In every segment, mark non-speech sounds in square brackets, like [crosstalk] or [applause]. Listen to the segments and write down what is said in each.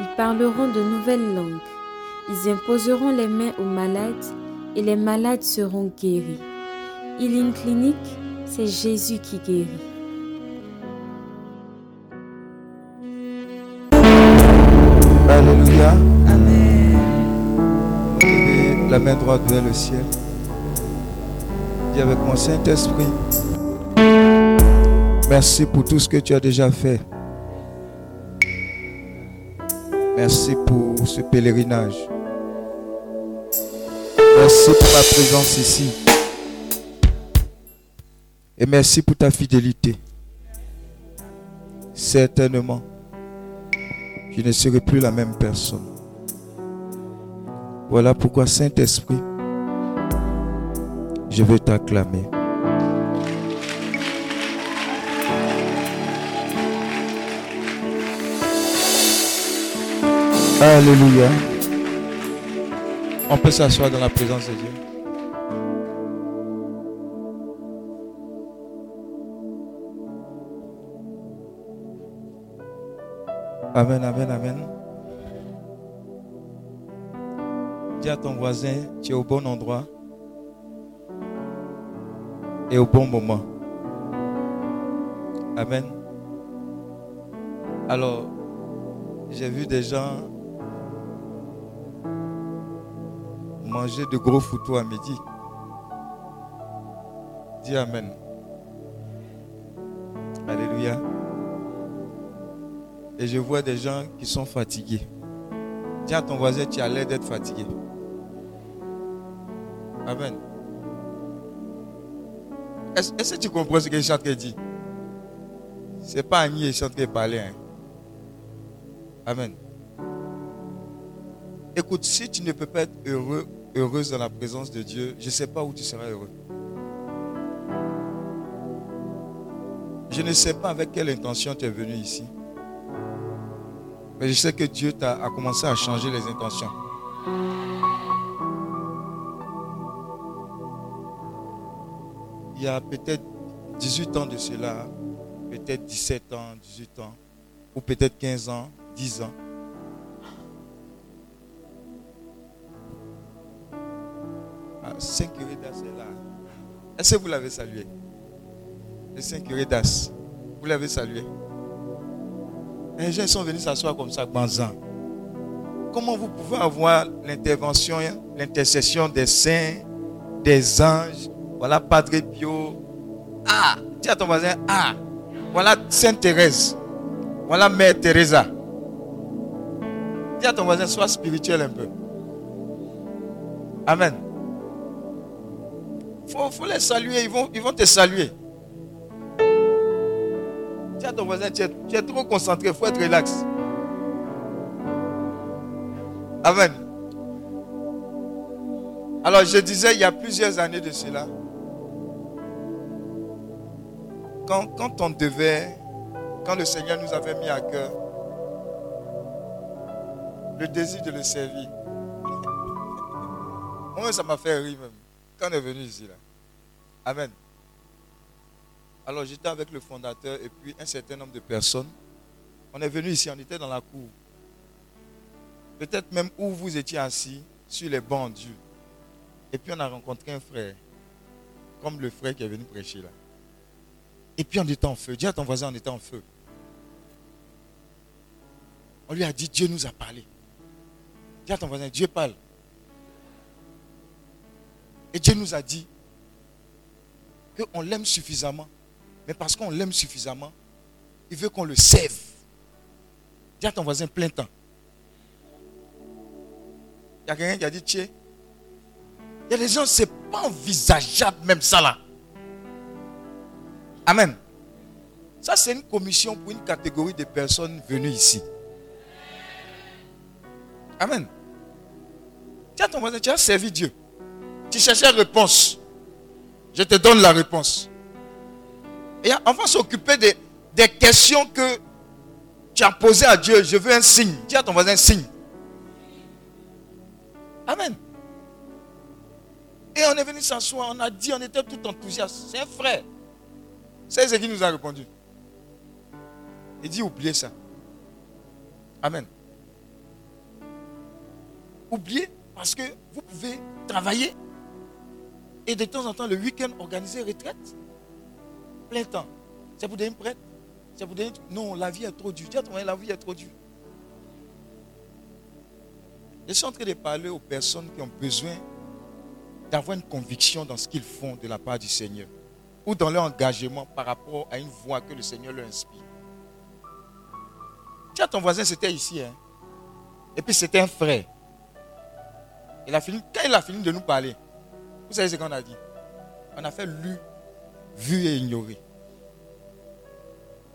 ils parleront de nouvelles langues, ils imposeront les mains aux malades et les malades seront guéris. Healing Clinic, c'est Jésus qui guérit. Alléluia. Amen. la main droite vers le ciel. Dis avec mon Saint-Esprit. Merci pour tout ce que tu as déjà fait. Merci pour ce pèlerinage. Merci pour ma présence ici. Et merci pour ta fidélité. Certainement, je ne serai plus la même personne. Voilà pourquoi, Saint-Esprit, je veux t'acclamer. Alléluia. On peut s'asseoir dans la présence de Dieu. Amen, amen, amen. Dis à ton voisin, tu es au bon endroit et au bon moment. Amen. Alors, j'ai vu des gens manger de gros photos à midi. Dis Amen. Alléluia. Et je vois des gens qui sont fatigués. Dis à ton voisin, tu as l'air d'être fatigué. Amen. Est-ce que tu comprends ce que chante dit? Ce n'est pas Annie et chante qui parle. Hein. Amen. Écoute, si tu ne peux pas être heureux heureuse dans la présence de Dieu, je ne sais pas où tu seras heureux. Je ne sais pas avec quelle intention tu es venu ici. Mais je sais que Dieu a commencé à changer les intentions. Il y a peut-être 18 ans de cela, peut-être 17 ans, 18 ans, ou peut-être 15 ans, 10 ans. Saint curé d'As est là. Est-ce que vous l'avez salué? Le Saint curé d'As. Vous l'avez salué? Les gens sont venus s'asseoir comme ça, Banzan. Comment vous pouvez avoir l'intervention, l'intercession des saints, des anges? Voilà Padre Pio. Ah Dis à ton voisin, ah Voilà Sainte Thérèse. Voilà Mère Teresa. Dis à ton voisin, sois spirituel un peu. Amen. Il faut, les saluer, ils vont, ils vont te saluer. Tiens ton voisin, tu es, trop concentré, il faut être relax. Amen. Alors je disais il y a plusieurs années de cela, quand, quand on devait, quand le Seigneur nous avait mis à cœur le désir de le servir, moi ça m'a fait rire même quand on est venu ici. Là. Amen. Alors j'étais avec le fondateur et puis un certain nombre de personnes. On est venu ici, on était dans la cour. Peut-être même où vous étiez assis, sur les bancs Dieu. Et puis on a rencontré un frère, comme le frère qui est venu prêcher là. Et puis on était en feu. Dis à ton voisin, on était en feu. On lui a dit, Dieu nous a parlé. Dis à ton voisin, Dieu parle. Et Dieu nous a dit qu'on l'aime suffisamment. Mais parce qu'on l'aime suffisamment, il veut qu'on le serve. Dis à ton voisin plein temps. Il y a quelqu'un qui a dit, tiens, il y a des gens, c'est pas envisageable même ça là. Amen. Ça, c'est une commission pour une catégorie de personnes venues ici. Amen. Tiens ton voisin, tu as servi Dieu. Tu cherchais réponse. Je te donne la réponse. Et on va s'occuper des, questions que tu as posées à Dieu. Je veux un signe. Dis à ton voisin un signe. Amen. Et on est venu s'asseoir, on a dit, on était tout enthousiaste. C'est un frère. C'est ce qui nous a répondu. Il dit, oubliez ça. Amen. Oubliez parce que vous pouvez travailler et de temps en temps, le week-end, organiser retraite. Plein temps. C'est pour devenir prêtre. C'est pour devenir... Non, la vie est trop dure. La vie est trop dure. Je suis en train de parler aux personnes qui ont besoin d'avoir une conviction dans ce qu'ils font de la part du Seigneur ou dans leur engagement par rapport à une voix que le Seigneur leur inspire. Tiens, ton voisin, c'était ici. Hein? Et puis c'était un frère. Il a fini, quand il a fini de nous parler, vous savez ce qu'on a dit? On a fait lu, vu et ignoré.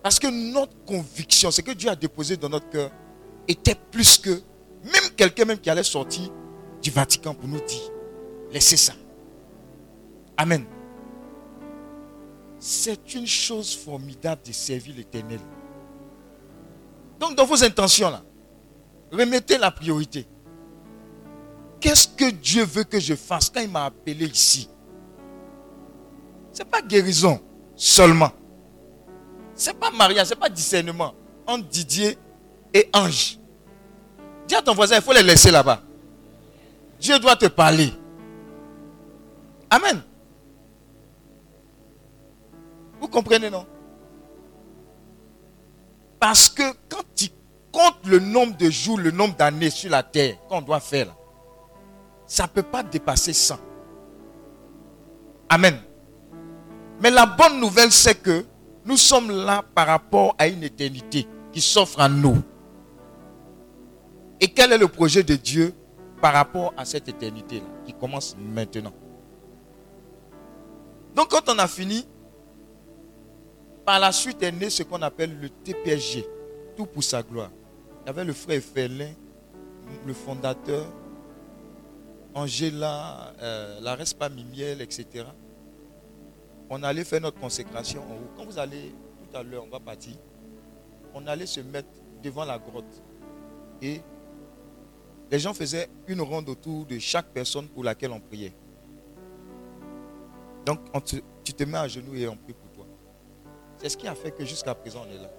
Parce que notre conviction, ce que Dieu a déposé dans notre cœur, était plus que même quelqu'un même qui allait sortir du Vatican pour nous dire, laissez ça. Amen. C'est une chose formidable de servir l'Éternel. Donc dans vos intentions remettez la priorité. Qu'est-ce que Dieu veut que je fasse quand il m'a appelé ici? Ce n'est pas guérison seulement. Ce n'est pas mariage, ce n'est pas discernement entre Didier et Ange. Dis à ton voisin, il faut les laisser là-bas. Dieu doit te parler. Amen. Vous comprenez, non? Parce que quand tu comptes le nombre de jours, le nombre d'années sur la terre qu'on doit faire, ça ne peut pas dépasser 100. Amen. Mais la bonne nouvelle, c'est que nous sommes là par rapport à une éternité qui s'offre à nous. Et quel est le projet de Dieu par rapport à cette éternité-là qui commence maintenant? Donc quand on a fini, par la suite est né ce qu'on appelle le TPSG, tout pour sa gloire. Il y avait le frère Ferlin, le fondateur, Angela, euh, la Respa Mimiel, etc. On allait faire notre consécration en haut. Quand vous allez, tout à l'heure, on va partir, on allait se mettre devant la grotte. Et les gens faisaient une ronde autour de chaque personne pour laquelle on priait. Donc, tu te mets à genoux et on prie pour toi. C'est ce qui a fait que jusqu'à présent, on est là.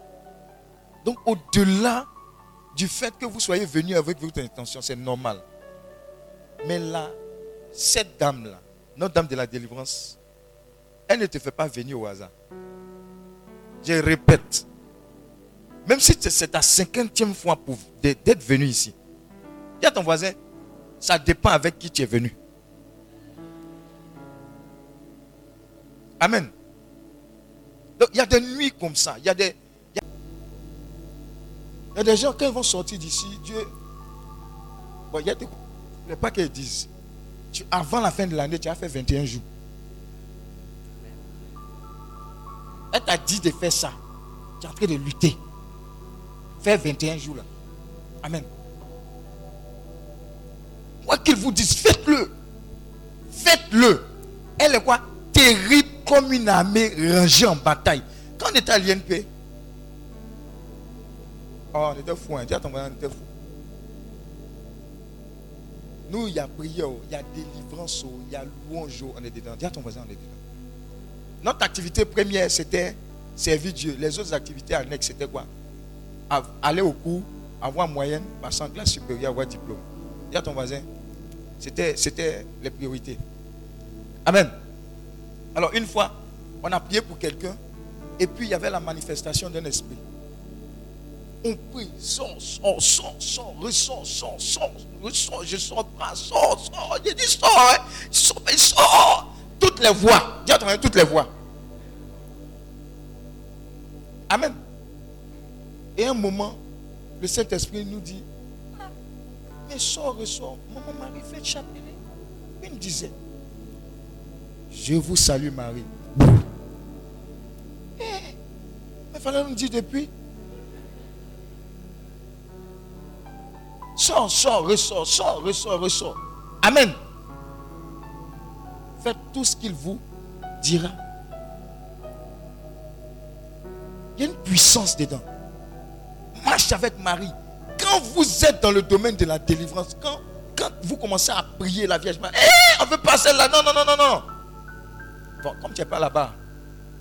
Donc, au-delà du fait que vous soyez venu avec votre intention, c'est normal. Mais là, cette dame-là, notre dame de la délivrance, elle ne te fait pas venir au hasard. Je répète, même si c'est ta cinquantième fois d'être venu ici, Dis à ton voisin, ça dépend avec qui tu es venu. Amen. Donc il y a des nuits comme ça. Il y a des, il y a, des gens, quand ils vont sortir d'ici, Dieu. Bon, il y a des. Il pas qu'ils disent. avant la fin de l'année, tu as fait 21 jours. Elle t'a dit de faire ça. Tu es en train de lutter. Faire 21 jours là. Amen. Quoi qu'il vous dise, faites-le. Faites-le. Elle est quoi? Terrible comme une armée rangée en bataille. Quand on était à l'INP, oh, on était fou, hein. Dis à ton on était fou. Nous, il y a prière, il y a délivrance, il y a louange, on est dedans. Dis à ton voisin, on est dedans. Notre activité première, c'était servir Dieu. Les autres activités annexes, c'était quoi? Aller au cours, avoir moyenne, passer en classe supérieure, avoir diplôme. Dis à ton voisin, c'était, c'était les priorités. Amen. Alors une fois, on a prié pour quelqu'un, et puis il y avait la manifestation d'un esprit. On prie, sort, sort, sort, sort, ressort, sort, sort, ressort, je sors pas, sort, sort, il dit sort, hein, sort, sort. Toutes les voix, ton voisin, toutes les voix. Amen. Et un moment, le Saint-Esprit nous dit, mais sort, ressort. Maman Marie fait chapelet. Il me disait, je vous salue Marie. Eh, il fallait nous dire depuis. Sors, sors, ressors, sors, ressors, ressors. Amen. Faites tout ce qu'il vous dira. Il y a une puissance dedans. Marche avec Marie. Quand vous êtes dans le domaine de la délivrance, quand, quand vous commencez à prier la Vierge Marie, eh, on veut pas celle-là. Non, non, non, non, non. Bon, comme tu n'es pas là-bas,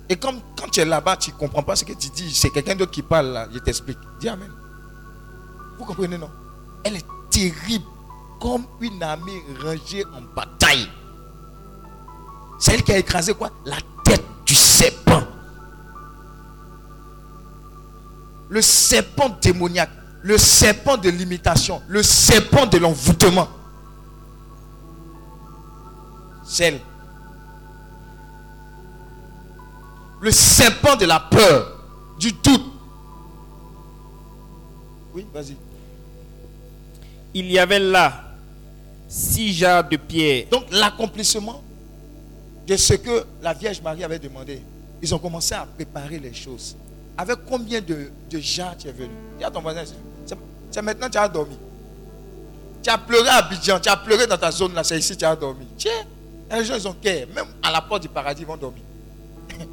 et comme quand tu es là-bas, tu ne comprends pas ce que tu dis, c'est quelqu'un d'autre qui parle là, je t'explique. Dis Amen. Vous comprenez, non? Elle est terrible, comme une armée rangée en bataille. C'est elle qui a écrasé quoi? La tête du serpent. Le serpent démoniaque, le serpent de l'imitation, le serpent de l'envoûtement. Celle. Le serpent de la peur, du doute. Oui, vas-y. Il y avait là six jarres de pierre. Donc l'accomplissement de ce que la Vierge Marie avait demandé, ils ont commencé à préparer les choses. Avec combien de, de jarres tu es venu? Dis ton voisin, c'est- maintenant que tu as dormi. Tu as pleuré à Abidjan, tu as pleuré dans ta zone là, c'est ici que tu as dormi. Tiens, les gens ils ont cœur, même à la porte du paradis ils vont dormir. [laughs]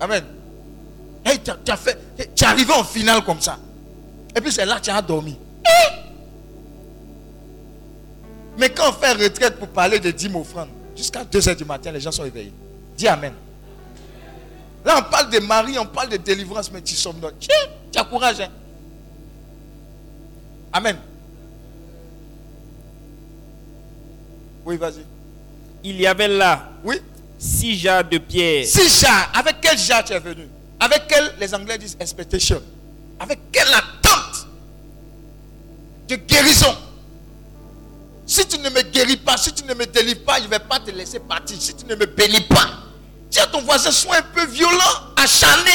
Amen. Hey, tu, as, tu es arrivé en finale comme ça. Et puis c'est là que tu as dormi. Mais quand on fait retraite pour parler de 10 offrandes, jusqu'à 2h du matin, les gens sont éveillés. Dis Amen. Là, on parle de Marie, on parle de délivrance, mais tu sommes Tiens, tu as courage. Hein? Amen. Oui, vas-y. Il y avait là Oui. six jarres de pierre. Six jars. Avec quel jar tu es venu? Avec quel, les Anglais disent expectation. Avec quelle attente de guérison. Si tu ne me guéris pas, si tu ne me délivres pas, je ne vais pas te laisser partir. Si tu ne me bénis pas, dis ton voisin, sois un peu violent, acharné.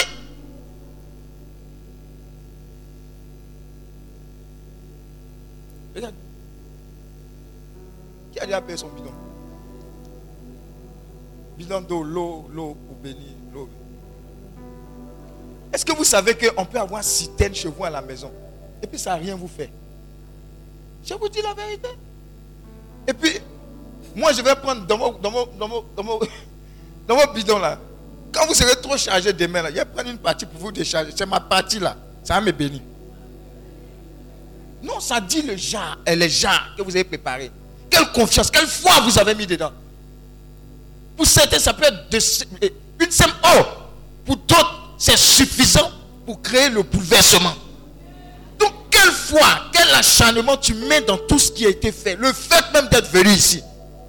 Regarde. Qui a déjà payé son bidon? Bidon d'eau, l'eau, l'eau pour bénir, l'eau. Est-ce que vous savez qu'on peut avoir citerne chez vous à la maison et puis ça n'a rien vous fait? Je vous dis la vérité. Et puis, moi je vais prendre dans mon, dans [laughs] là. Quand vous serez trop chargé demain là, je vais prendre une partie pour vous décharger. C'est ma partie là. Ça va me bénir. Non, ça dit le jar, et les jars que vous avez préparés. Quelle confiance, quelle foi vous avez mis dedans. Pour certains, ça peut être une simple eau. Pour d'autres, c'est suffisant pour créer le bouleversement. Quelle foi, quel acharnement tu mets dans tout ce qui a été fait. Le fait même d'être venu ici,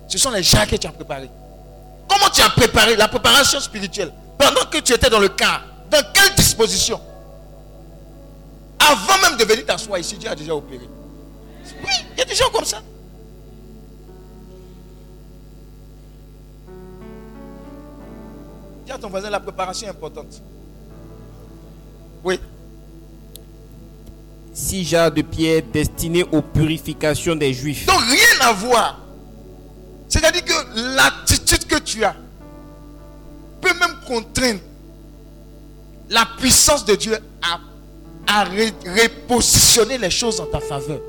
ce sont les gens que tu as préparés. Comment tu as préparé la préparation spirituelle pendant que tu étais dans le car? Dans quelle disposition? Avant même de venir t'asseoir ici, Dieu a déjà opéré. Oui, il y a des gens comme ça. Dis à ton voisin, la préparation est importante. Oui. Six jarres de pierre destinées aux purifications des Juifs. Donc rien à voir. C'est-à-dire que l'attitude que tu as peut même contraindre la puissance de Dieu à, à repositionner les choses en ta faveur.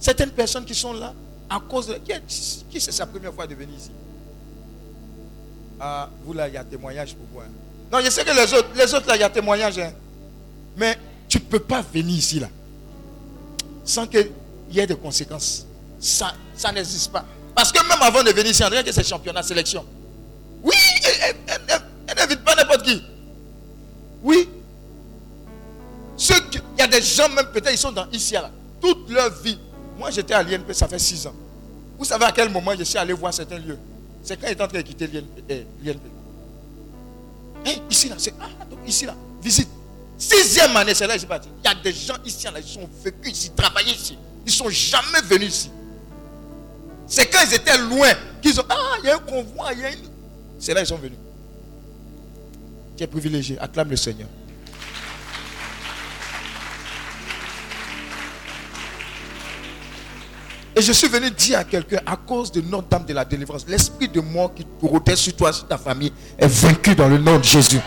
Certaines personnes qui sont là, à cause de... Qui, est- qui c'est sa première fois de venir ici? Ah, vous là, il y a témoignage pour hein. Non, je sais que les autres, les autres là, il y a témoignage. hein. Mais tu ne peux pas venir ici là sans qu'il y ait des conséquences. Ça, ça n'existe pas. Parce que même avant de venir ici, dirait que c'est championnat, sélection. Oui, elle- n'invite pas n'importe qui. Oui. Il y a des gens, même peut-être, ils sont dans ici, là, toute leur vie. Moi, j'étais à l'INP, ça fait six ans. Vous savez à quel moment je suis allé voir certains lieux C'est quand il est en train de quitter l'INP. Hein, ici, là, c'est. Ah, ici, là, visite. Sixième année, c'est là que je parti. Il y a des gens ici, là, ils sont vécus ici, travaillés ici. Ils ne sont jamais venus ici. C'est quand ils étaient loin qu'ils ont. Ah, il y a un convoi, il y a une. C'est là qu'ils sont venus. Tu es privilégié. Acclame le Seigneur. Et je suis venu dire à quelqu'un, à cause de Notre-Dame de la délivrance, l'esprit de mort qui rôdait sur toi, sur ta famille, est vaincu dans le nom de Jésus.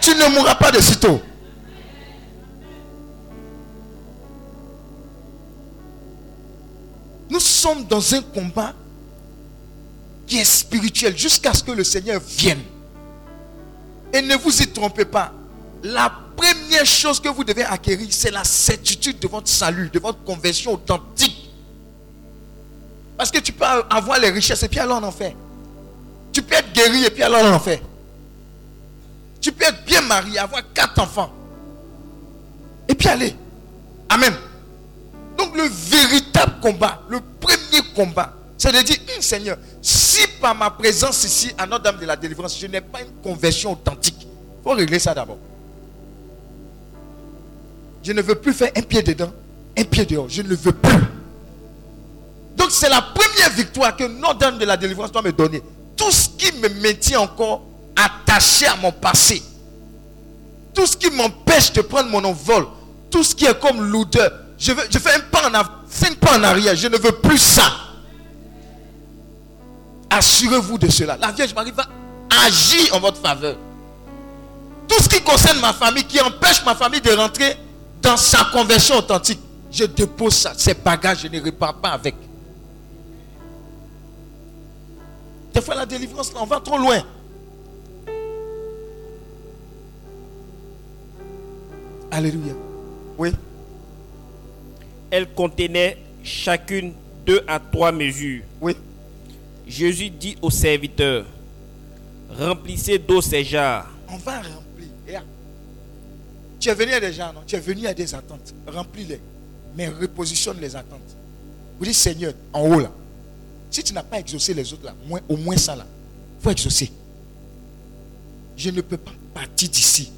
Tu ne mourras pas de sitôt. Nous sommes dans un combat qui est spirituel jusqu'à ce que le Seigneur vienne. Et ne vous y trompez pas. La première chose que vous devez acquérir, c'est la certitude de votre salut, de votre conversion authentique. Parce que tu peux avoir les richesses et puis alors en enfer. Tu peux être guéri et puis alors en enfer. Tu peux être bien marié, avoir quatre enfants. Et puis aller. Amen. Donc le véritable combat, le premier combat, c'est de dire, hum, Seigneur, si par ma présence ici à Notre-Dame de la délivrance, je n'ai pas une conversion authentique, il faut régler ça d'abord. Je ne veux plus faire un pied dedans, un pied dehors. Je ne le veux plus. C'est la première victoire que Notre-Dame de la délivrance doit me donner. Tout ce qui me maintient encore attaché à mon passé, tout ce qui m'empêche de prendre mon envol, tout ce qui est comme l'odeur, je, fais un pas en pas en arrière, je ne veux plus ça. Assurez-vous de cela. La Vierge Marie va agir en votre faveur. Tout ce qui concerne ma famille, qui empêche ma famille de rentrer dans sa conversion authentique, je dépose ça. Ces bagages, je ne repars pas avec. Des fois, la délivrance, on va trop loin. Alléluia. Oui. Elle contenait chacune deux à trois mesures. Oui. Jésus dit au serviteur, remplissez d'eau ces jarres. On va remplir. Tu es venu à des gens, non? Tu es venu à des attentes. Remplis-les. Mais repositionne les attentes. Vous dites, Seigneur, en haut là, si tu n'as pas exaucé les autres là, au moins ça là, il faut exaucer. Je ne peux pas partir d'ici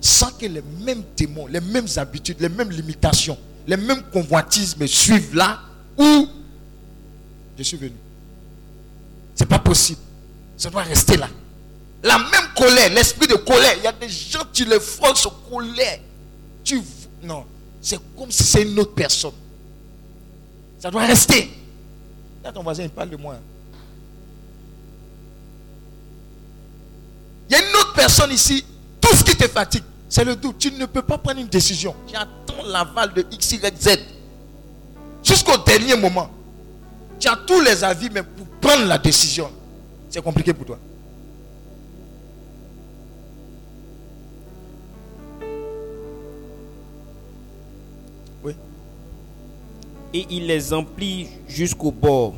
sans que les mêmes démons, les mêmes habitudes, les mêmes limitations, les mêmes convoitises me suivent là où je suis venu. Ce n'est pas possible. Ça doit rester là. La même colère, l'esprit de colère. Il y a des gens, qui les forces colère. Tu, non, c'est comme si c'est une autre personne. Ça doit rester. Ton voisin, il parle de moi. Il y a une autre personne ici. Tout ce qui te fatigue, c'est le doute. Tu ne peux pas prendre une décision. Tu attends l'aval de X, Y, Z. Jusqu'au dernier moment. Tu as tous les avis, mais pour prendre la décision, c'est compliqué pour toi. Et il les emplit jusqu'au bord.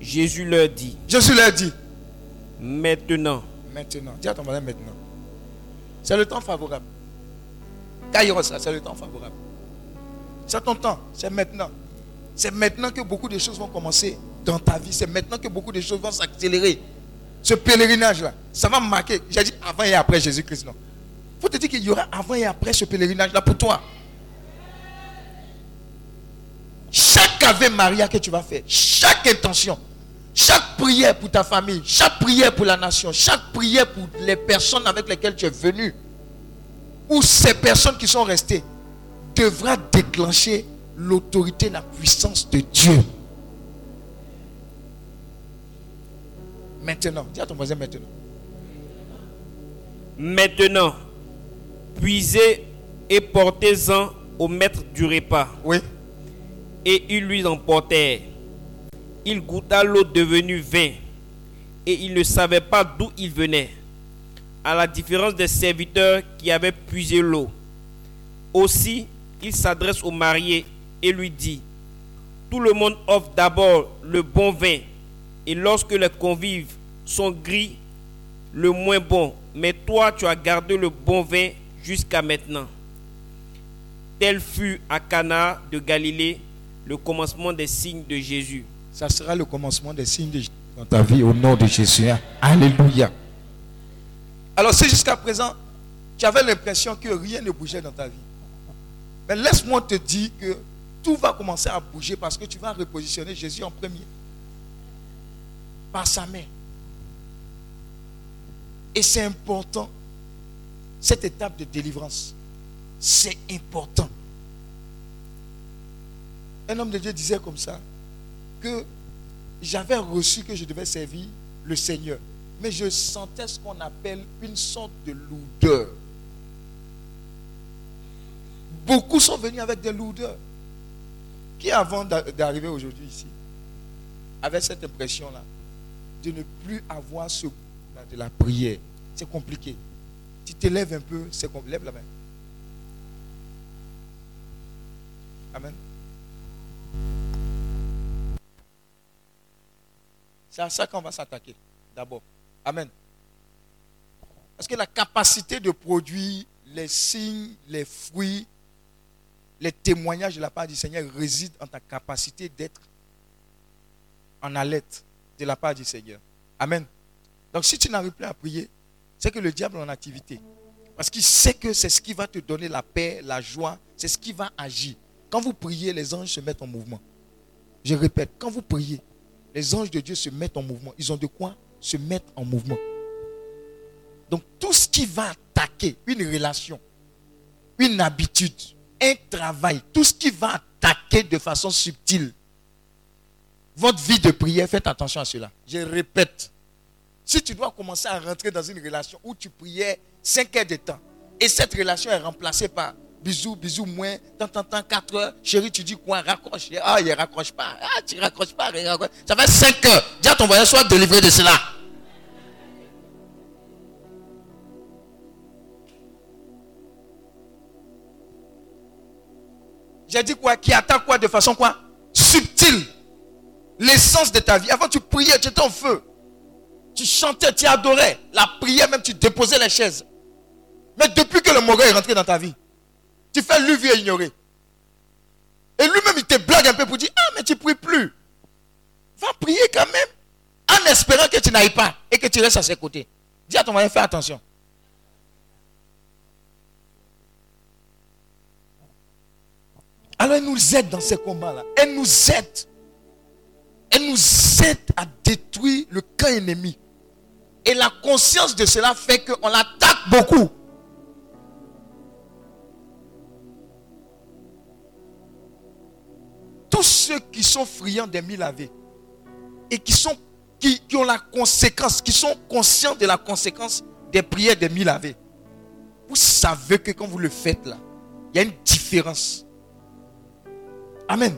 Jésus leur dit. Jésus leur dit. Maintenant. Maintenant. Dis à ton maintenant. C'est le temps favorable. Kairos, c'est le temps favorable. C'est ton temps, c'est maintenant. C'est maintenant que beaucoup de choses vont commencer dans ta vie. C'est maintenant que beaucoup de choses vont s'accélérer. Ce pèlerinage-là, ça va marquer. J'ai dit avant et après Jésus-Christ. Non. Il faut te dire qu'il y aura avant et après ce pèlerinage-là pour toi. Chaque Ave Maria que tu vas faire, chaque intention, chaque prière pour ta famille, chaque prière pour la nation, chaque prière pour les personnes avec lesquelles tu es venu, ou ces personnes qui sont restées, devra déclencher l'autorité, la puissance de Dieu. Maintenant, dis à ton voisin maintenant. Maintenant, puisez et portez-en au maître du repas. Oui. Et ils lui emportèrent. Il goûta l'eau devenue vin, et il ne savait pas d'où il venait, à la différence des serviteurs qui avaient puisé l'eau. Aussi, il s'adresse au marié et lui dit, Tout le monde offre d'abord le bon vin, et lorsque les convives sont gris, le moins bon, mais toi tu as gardé le bon vin jusqu'à maintenant. Tel fut à Cana de Galilée le commencement des signes de Jésus. Ça sera le commencement des signes de Jésus dans ta vie au nom de Jésus. Hein. Alléluia. Alors si jusqu'à présent, tu avais l'impression que rien ne bougeait dans ta vie. Mais laisse-moi te dire que tout va commencer à bouger parce que tu vas repositionner Jésus en premier. Par sa main. Et c'est important, cette étape de délivrance. C'est important. Un homme de Dieu disait comme ça, que j'avais reçu que je devais servir le Seigneur. Mais je sentais ce qu'on appelle une sorte de lourdeur. Beaucoup sont venus avec des lourdeurs. Qui avant d'a- d'arriver aujourd'hui ici avait cette impression-là de ne plus avoir ce goût-là de la prière? C'est compliqué. Tu te lèves un peu, c'est compliqué. Lève la main. Amen. C'est à ça qu'on va s'attaquer d'abord. Amen. Parce que la capacité de produire les signes, les fruits, les témoignages de la part du Seigneur résident en ta capacité d'être en alerte de la part du Seigneur. Amen. Donc si tu n'arrives plus à prier, c'est que le diable est en activité. Parce qu'il sait que c'est ce qui va te donner la paix, la joie, c'est ce qui va agir. Quand vous priez, les anges se mettent en mouvement. Je répète, quand vous priez, les anges de Dieu se mettent en mouvement. Ils ont de quoi se mettre en mouvement. Donc tout ce qui va attaquer une relation, une habitude, un travail, tout ce qui va attaquer de façon subtile votre vie de prière, faites attention à cela. Je répète, si tu dois commencer à rentrer dans une relation où tu priais 5 heures de temps et cette relation est remplacée par bisous, bisous, moins, tant, tant, tant, 4 heures, chérie, tu dis quoi, raccroche. Ah, il raccroche pas. Ah, tu raccroches pas. Ça fait 5 heures. Dis ton voisin, sois délivré de cela. J'ai dit quoi? Qui attaque quoi de façon quoi? Subtile. L'essence de ta vie. Avant, tu priais, tu étais en feu. Tu chantais, tu adorais. La prière, même, tu déposais les chaises. Mais depuis que le mauvais est rentré dans ta vie, tu fais lui et ignorer. Et lui-même, il te blague un peu pour dire Ah, mais tu ne pries plus. Va prier quand même. En espérant que tu n'ailles pas et que tu restes à ses côtés. Dis à ton mari, fais attention. Alors, elle nous aide dans ces combats-là. Elle nous aide. Elle nous aide à détruire le camp ennemi. Et la conscience de cela fait qu'on l'attaque beaucoup. Tous ceux qui sont friands des mille lavés et qui, sont, qui, qui ont la conséquence, qui sont conscients de la conséquence des prières des mille lavés, vous savez que quand vous le faites là, il y a une différence. Amen.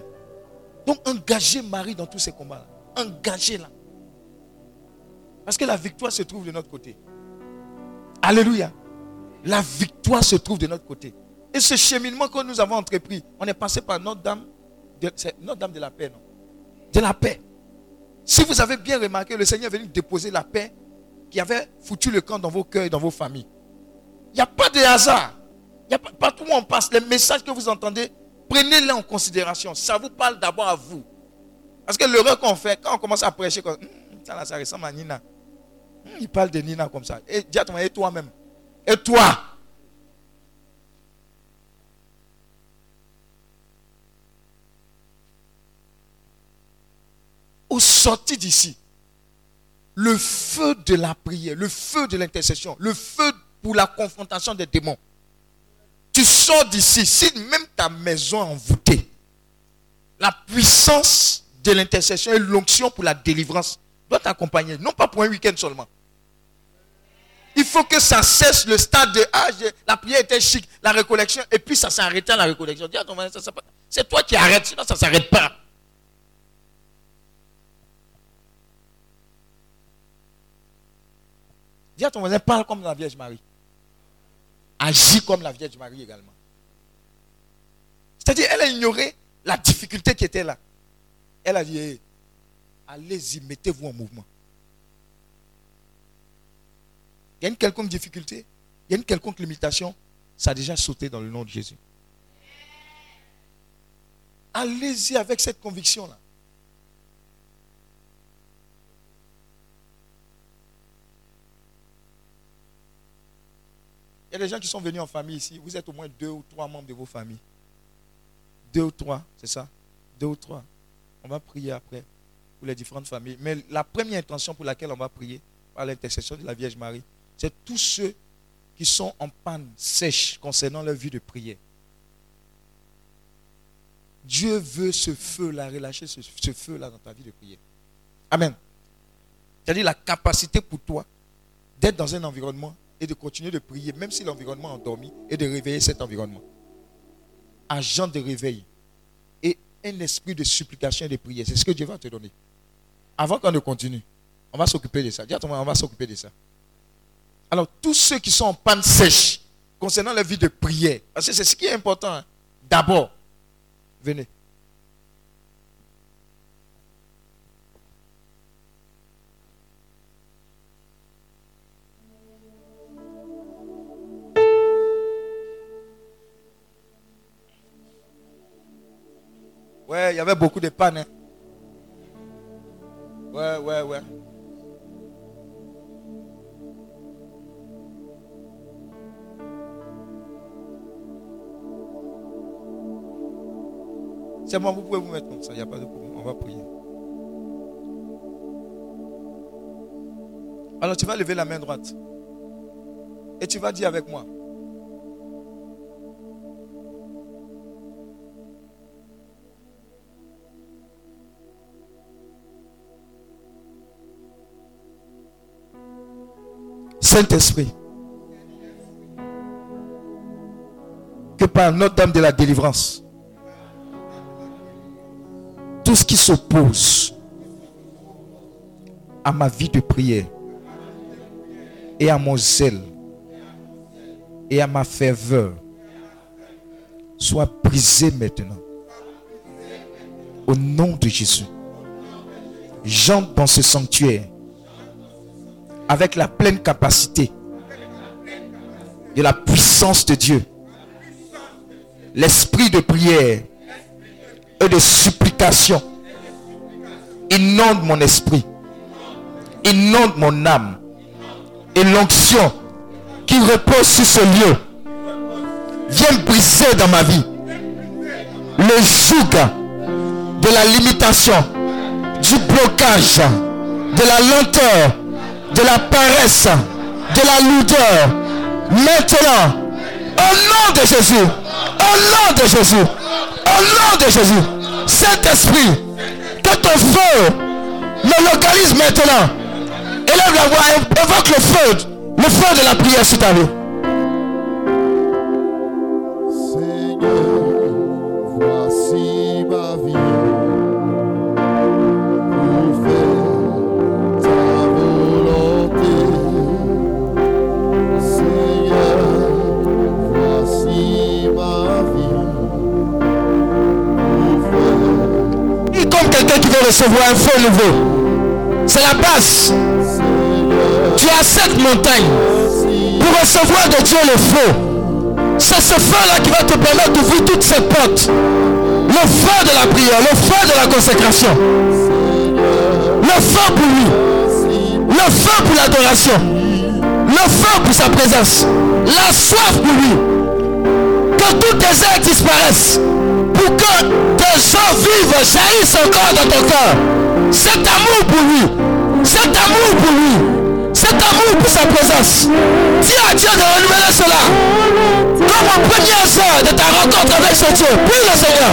Donc engagez Marie dans tous ces combats-là. Engagez-la. Parce que la victoire se trouve de notre côté. Alléluia. La victoire se trouve de notre côté. Et ce cheminement que nous avons entrepris, on est passé par Notre-Dame c'est Notre-Dame de la paix, non? De la paix. Si vous avez bien remarqué, le Seigneur est venu déposer la paix qui avait foutu le camp dans vos cœurs et dans vos familles. Il n'y a pas de hasard. Y pas, partout où on passe, les messages que vous entendez, prenez-les en considération. Ça vous parle d'abord à vous. Parce que l'erreur qu'on fait, quand on commence à prêcher, Hum, ça, ressemble à Nina. Hum, il parle de Nina comme ça. Et dis à et toi-même. Et toi. Au sorti d'ici, le feu de la prière, le feu de l'intercession, le feu pour la confrontation des démons. Tu sors d'ici, si même ta maison est envoûtée, la puissance de l'intercession et l'onction pour la délivrance doit t'accompagner, non pas pour un week-end seulement. Il faut que ça cesse le stade de ah, la prière était chic, la récollection, et puis ça s'est arrêté à la récollection. C'est toi qui arrêtes, sinon ça ne s'arrête pas. Dis à ton voisin, parle comme la Vierge Marie. Agis comme la Vierge Marie également. C'est-à-dire, elle a ignoré la difficulté qui était là. Elle a dit, allez-y, mettez-vous en mouvement. Il y a une quelconque difficulté, il y a une quelconque limitation, ça a déjà sauté dans le nom de Jésus. Allez-y avec cette conviction-là. Il y a des gens qui sont venus en famille ici. Vous êtes au moins deux ou trois membres de vos familles. Deux ou trois, c'est ça? Deux ou trois. On va prier après pour les différentes familles. Mais la première intention pour laquelle on va prier, par l'intercession de la Vierge Marie, c'est tous ceux qui sont en panne sèche concernant leur vie de prière. Dieu veut ce feu-là, relâcher ce, feu-là dans ta vie de prière. Amen. C'est-à-dire la capacité pour toi d'être dans un environnement et de continuer de prier, même si l'environnement est endormi, et de réveiller cet environnement. Agent de réveil. Et un esprit de supplication et de prière. C'est ce que Dieu va te donner. Avant qu'on ne continue, on va s'occuper de ça. Dis à ton on va s'occuper de ça. Alors, tous ceux qui sont en panne sèche concernant la vie de prière, parce que c'est ce qui est important. hein. D'abord, venez. Il y avait beaucoup de pannes. hein. Ouais, ouais, ouais. C'est bon, vous pouvez vous mettre comme ça, il n'y a pas de problème. On va prier. Alors tu vas lever la main droite. Et tu vas dire avec moi. Saint-Esprit, que par Notre-Dame de la délivrance, tout ce qui s'oppose à ma vie de prière et à mon zèle et à ma ferveur soit brisé maintenant. Au nom de Jésus, j'entre dans ce sanctuaire avec la pleine capacité de la puissance de Dieu. L'esprit de prière et de supplication inonde mon esprit, inonde mon âme. Et l'onction qui repose sur ce lieu vient briser dans ma vie le joug de la limitation, du blocage, de la lenteur, de la paresse, de la lourdeur. Maintenant, au nom de Jésus, au nom de Jésus, au nom de Jésus, Saint-Esprit, que ton feu me localise maintenant. Élève la voix, évoque le feu, le feu de la prière sur ta vie. Recevoir un feu nouveau. C'est la base. Tu as cette montagne pour recevoir de Dieu le feu. C'est ce feu-là qui va te permettre d'ouvrir toutes ces portes. Le feu de la prière, le feu de la consécration. Le feu pour lui. Le feu pour l'adoration. Le feu pour sa présence. La soif pour lui. Que tout désert disparaisse. Pour que tes gens vivent, jaillissent encore dans ton cœur. Cet amour pour lui. Cet amour pour lui. Cet amour pour sa présence. Dis à Dieu de renouveler cela. Comme en première heure de ta rencontre avec ce Dieu. Prie le. Seigneur,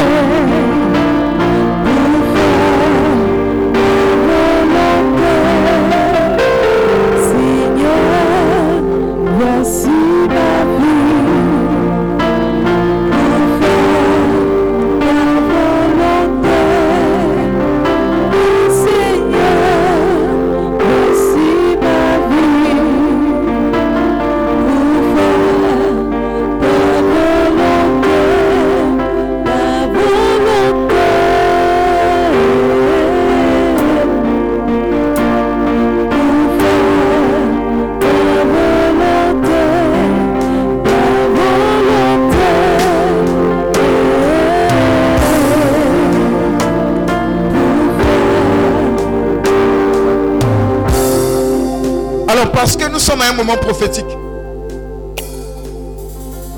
moment prophétique.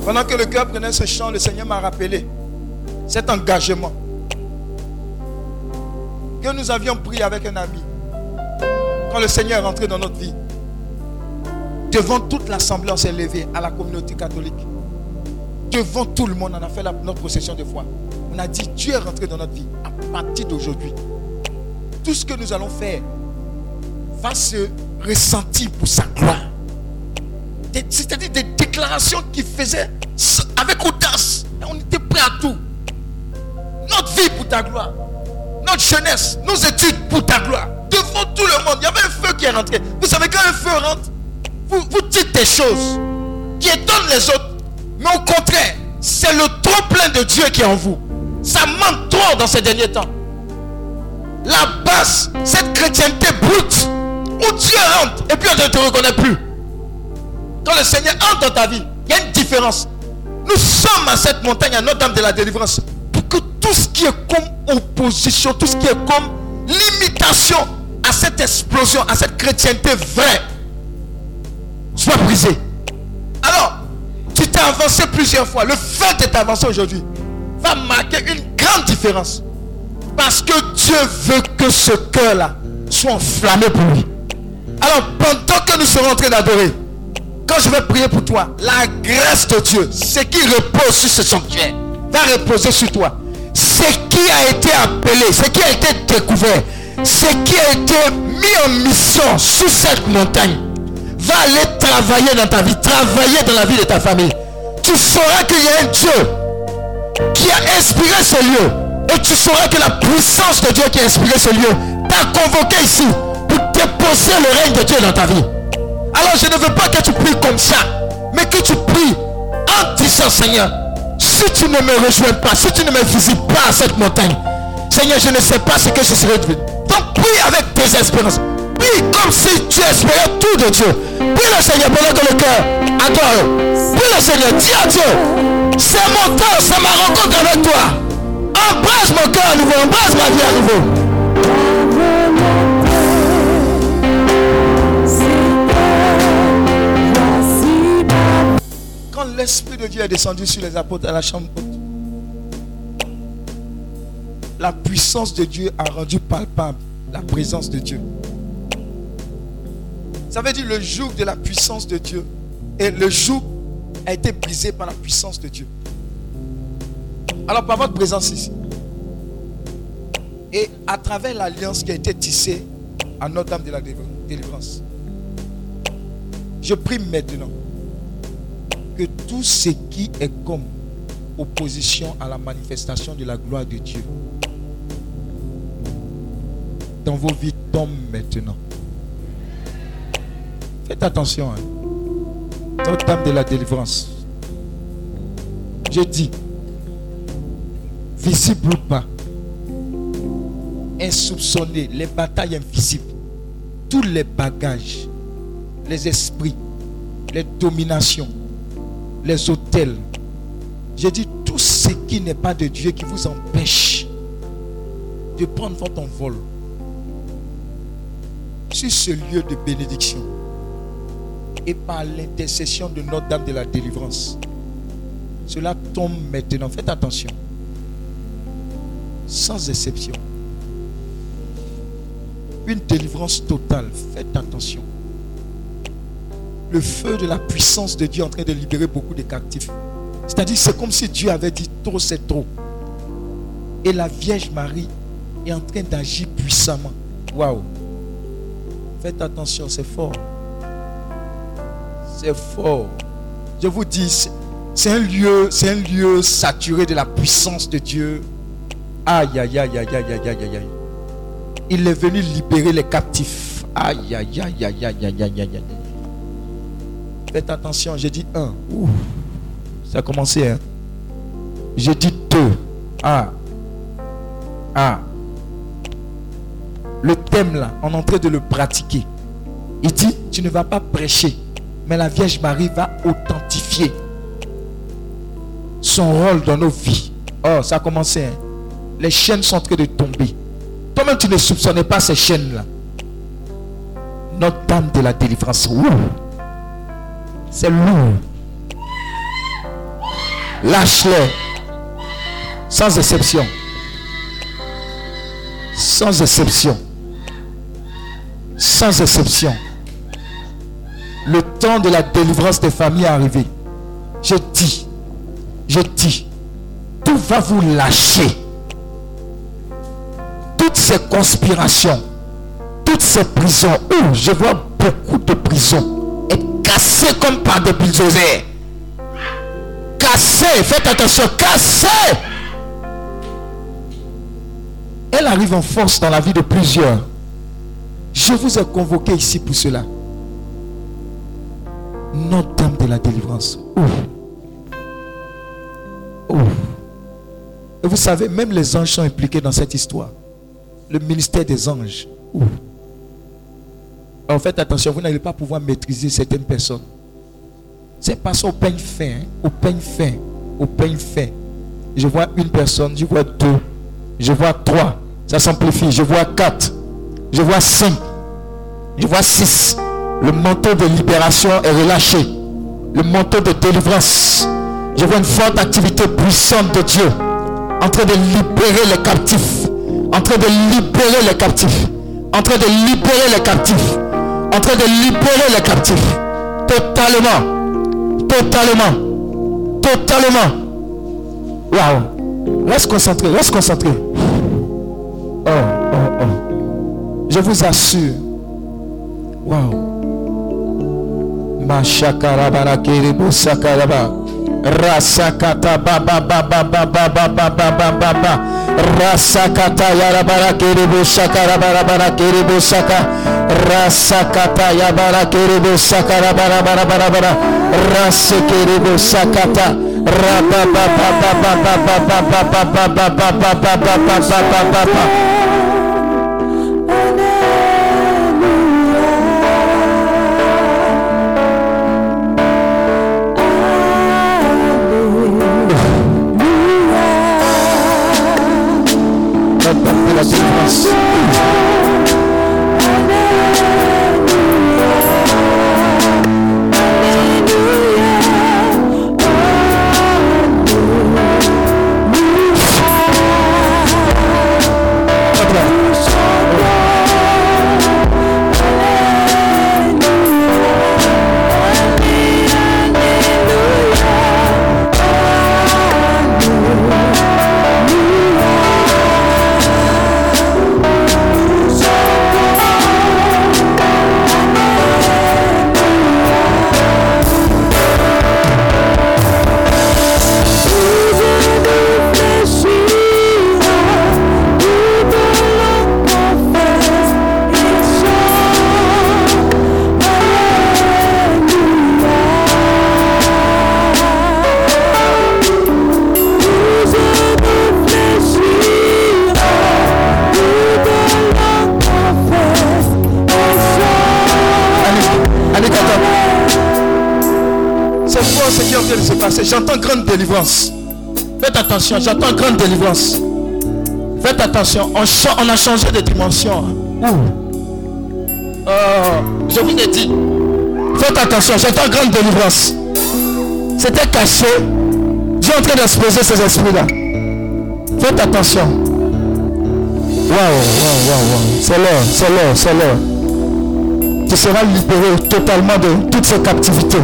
Pendant que le cœur prenait ce chant, le Seigneur m'a rappelé cet engagement que nous avions pris avec un ami quand le Seigneur est rentré dans notre vie. Devant toute l'assemblée, on s'est levé à la communauté catholique. Devant tout le monde, on a fait la- notre procession de foi. On a dit, Dieu est rentré dans notre vie à partir d'aujourd'hui. Tout ce que nous allons faire va se ressentir pour sa gloire. Qu'il faisait avec audace. On était prêt à tout. Notre vie pour ta gloire. Notre jeunesse, nos études pour ta gloire. Devant tout le monde, il y avait un feu qui est rentré. Vous savez, quand un feu rentre, vous, vous dites des choses qui étonnent les autres. Mais au contraire, c'est le trop plein de Dieu qui est en vous. Ça manque trop dans ces derniers temps. La base, cette chrétienté brute, où Dieu entre et puis on ne te reconnaît plus. Quand le Seigneur entre dans ta vie, il y a une différence. Nous sommes à cette montagne, à Notre-Dame de la délivrance, pour que tout ce qui est comme opposition, tout ce qui est comme limitation à cette explosion, à cette chrétienté vraie, soit brisé. Alors, tu t'es avancé plusieurs fois. Le fait d'être avancé aujourd'hui va marquer une grande différence. Parce que Dieu veut que ce cœur-là soit enflammé pour lui. Alors, pendant que nous serons en train d'adorer, quand je vais prier pour toi, la grâce de Dieu, ce qui repose sur ce sanctuaire, va reposer sur toi. Ce qui a été appelé, ce qui a été découvert, ce qui a été mis en mission sur cette montagne, va aller travailler dans ta vie, travailler dans la vie de ta famille. Tu sauras qu'il y a un Dieu qui a inspiré ce lieu. Et tu sauras que la puissance de Dieu qui a inspiré ce lieu t'a convoqué ici pour déposer le règne de Dieu dans ta vie. Alors je ne veux pas que tu pries comme ça, mais que tu pries en disant Seigneur, si tu ne me rejoins pas, si tu ne me visites pas à cette montagne, Seigneur, je ne sais pas ce que je serai devenu. Donc prie avec tes espérances. Prie comme si tu espérais tout de Dieu. Prie le Seigneur pendant que le cœur adore. Prie le Seigneur, dis à Dieu, c'est mon temps, c'est ma rencontre avec toi. Embrasse mon cœur à nouveau, embrasse ma vie à nouveau. Quand l'Esprit de Dieu est descendu sur les apôtres à la chambre haute, la puissance de Dieu a rendu palpable la présence de Dieu. Ça veut dire le joug de la puissance de Dieu. Et le joug a été brisé par la puissance de Dieu. Alors par votre présence ici, et à travers l'alliance qui a été tissée à Notre-Dame de la délivrance, je prie maintenant que tout ce qui est comme opposition à la manifestation de la gloire de Dieu dans vos vies tombe maintenant. Faites attention. Hein. Notre-Dame de la délivrance. Je dis, visible ou pas, insoupçonné, les batailles invisibles, tous les bagages, les esprits, les dominations, les hôtels. J'ai dit tout ce qui n'est pas de Dieu qui vous empêche de prendre votre envol sur ce lieu de bénédiction et par l'intercession de Notre-Dame de la délivrance. Cela tombe maintenant. Faites attention. Sans exception. Une délivrance totale. Faites attention le feu de la puissance de Dieu est en train de libérer beaucoup de captifs. C'est-à-dire, c'est comme si Dieu avait dit trop, c'est trop. Et la Vierge Marie est en train d'agir puissamment. Waouh! Faites attention, c'est fort. C'est fort. Je vous dis, c'est un lieu, c'est un lieu saturé de la puissance de Dieu. Aïe, aïe, aïe, aïe, aïe, aïe, aïe, aïe. Il est venu libérer les captifs. Aïe, aïe, aïe, aïe, aïe, aïe, aïe, aïe. Faites attention, j'ai dit un. Ouh, ça a commencé, hein. J'ai dit deux. Ah. Ah. Le thème là, on est en train de le pratiquer. Il dit, tu ne vas pas prêcher, mais la Vierge Marie va authentifier son rôle dans nos vies. Oh, ça a commencé. hein. Les chaînes sont en train de tomber. Toi-même, tu ne soupçonnais pas ces chaînes-là. Notre Dame de la délivrance. C'est lourd. Lâche-les. Sans exception. Sans exception. Sans exception. Le temps de la délivrance des familles est arrivé. Je dis, je dis, tout va vous lâcher. Toutes ces conspirations, toutes ces prisons, je vois beaucoup de prisons, cassées comme par des bulldozers. Cassées, faites attention, cassées. Elle arrive en force dans la vie de plusieurs. Je vous ai convoqué ici pour cela. Notre-Dame de la délivrance. Et vous savez, même les anges sont impliqués dans cette histoire. Le ministère des anges. Alors faites attention, vous n'allez pas pouvoir maîtriser certaines personnes. C'est parce au peigne fin, hein, au peigne fin, au peigne fin. Je vois une personne, je vois deux, je vois trois, ça s'amplifie, je vois quatre, je vois cinq, je vois six. Le manteau de libération est relâché. Le manteau de délivrance. Je vois une forte activité puissante de Dieu en train de libérer les captifs. En train de libérer les captifs. En train de libérer les captifs. En train de libérer les captifs. Totalement. Totalement. Totalement. Waouh. Reste concentré. Reste concentré. Oh, oh, oh. Je vous assure. Waouh. rasa kata baba baba baba baba baba baba rasa kata ya rabara kiri busaka rabara bara kiri busaka rasa kata ya bara kiri busaka rabara bara bara bara rasa kiri busaka kata rababa baba baba baba baba baba baba baba baba baba baba Ce qui est en train de se passer J'entends grande délivrance. Faites attention, j'entends grande délivrance. Faites attention, on, a changé de dimension. Ouh. Je vous ai dit. Faites attention, j'entends grande délivrance. C'était caché. Dieu est en train d'exposer ces esprits-là. Faites attention. Waouh, waouh, waouh, waouh. C'est l'heure, c'est l'heure, c'est l'heure tu seras libéré totalement de toutes ces captivités.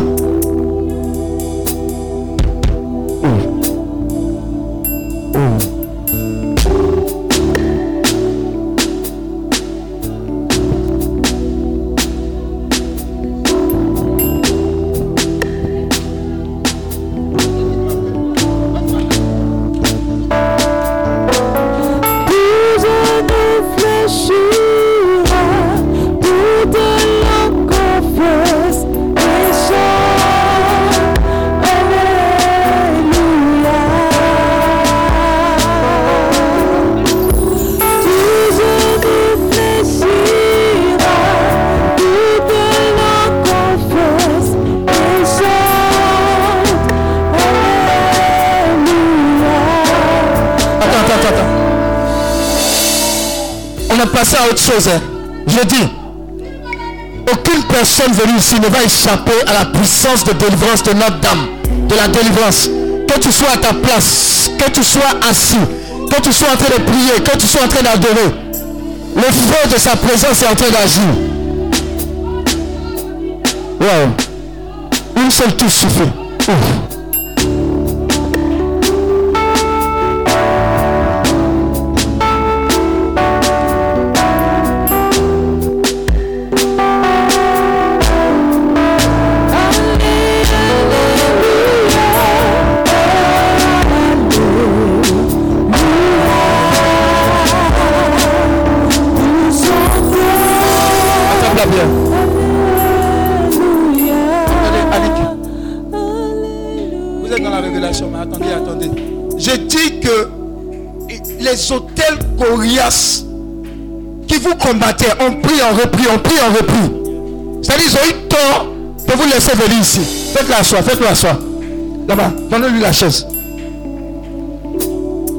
Je dis, aucune personne venue ici ne va échapper à la puissance de délivrance de notre Dame, de la délivrance. Que tu sois à ta place, que tu sois assis, que tu sois en train de prier, que tu sois en train d'adorer. Le feu de sa présence est en train d'agir. Une seule touche suffit. Ont repris, ont pris, ont repris. C'est-à-dire qu'ils ont eu tort de vous laisser venir ici. Faites-le asseoir, faites-le asseoir. Là-bas, donnez-lui la chaise.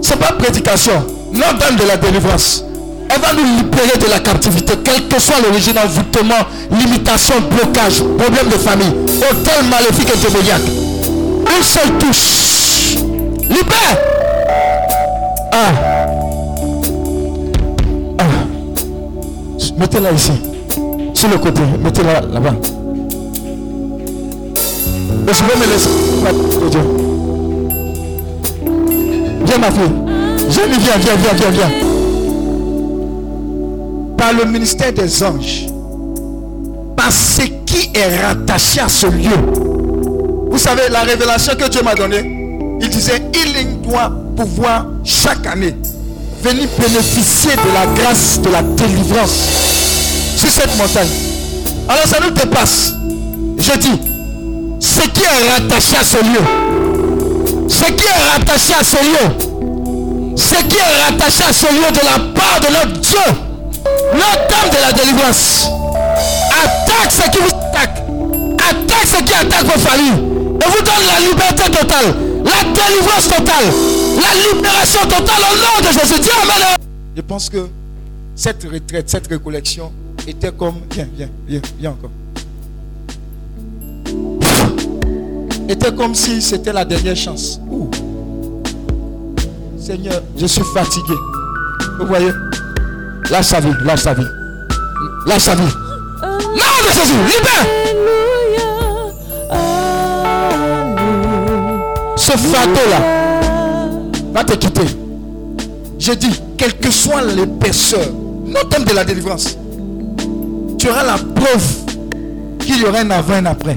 C'est pas prédication. Notre dame de la délivrance. Elle va nous libérer de la captivité, quelle que soit l'origine, envoûtement, limitation, blocage, problème de famille, hôtel maléfique et démoniaque. Une seule touche. Libère. Ah. Mettez-la ici. Sur le côté. Mettez-la là-bas. Mais je vais me laisser. Viens ma fille. Viens, viens, viens, viens, viens, viens. Par le ministère des anges. Par ce qui est rattaché à ce lieu. Vous savez, la révélation que Dieu m'a donnée, il disait, il doit pouvoir chaque année venir bénéficier de la grâce, de la délivrance cette montagne. Alors ça nous dépasse. Je dis, ce qui est rattaché à ce lieu, ce qui est rattaché à ce lieu, ce qui est rattaché à ce lieu de la part de notre Dieu, notre dame de la délivrance, attaque ce qui vous attaque, attaque ce qui attaque vos familles, et vous donne la liberté totale, la délivrance totale, la libération totale au nom de Jésus. Amen. Je pense que cette retraite, cette récollection était comme, viens, viens, viens, viens encore. Était comme si c'était la dernière chance. Seigneur, je suis fatigué. Vous voyez? Lâche sa vie, lâche sa vie. Lâche sa vie. Non de Jésus, libère Ce fardeau-là va te quitter. Je dis, quelle que soit l'épaisseur, notre thème de la délivrance, tu auras la preuve qu'il y aura un avant et un après.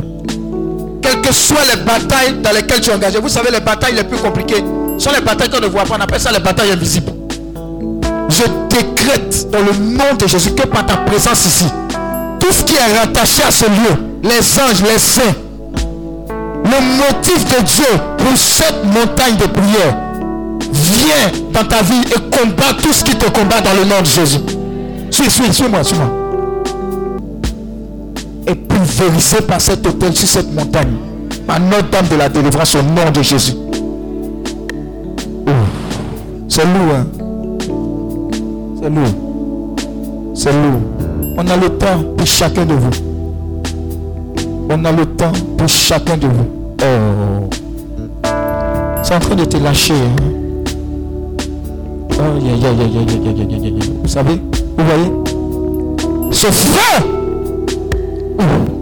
Quelles que soient les batailles dans lesquelles tu es engagé, vous savez, les batailles les plus compliquées sont les batailles qu'on ne voit pas. On appelle ça les batailles invisibles. Je décrète dans le nom de Jésus que par ta présence ici, tout ce qui est rattaché à ce lieu, les anges, les saints, le motif de Dieu pour cette montagne de prière, viens dans ta vie et combat tout ce qui te combat dans le nom de Jésus. Suis, suis, suis-moi, suis-moi est pulvérisé par cet hôtel sur cette montagne. Par Notre-Dame de la délivrance au nom de Jésus. C'est lourd, hein? C'est lourd. C'est lourd. On a le temps pour chacun de vous. On a le temps pour chacun de vous. Oh. C'est en train de te lâcher. Hein? Oh, yeah, yeah, yeah, Vous savez, vous voyez, ce feu Ooh.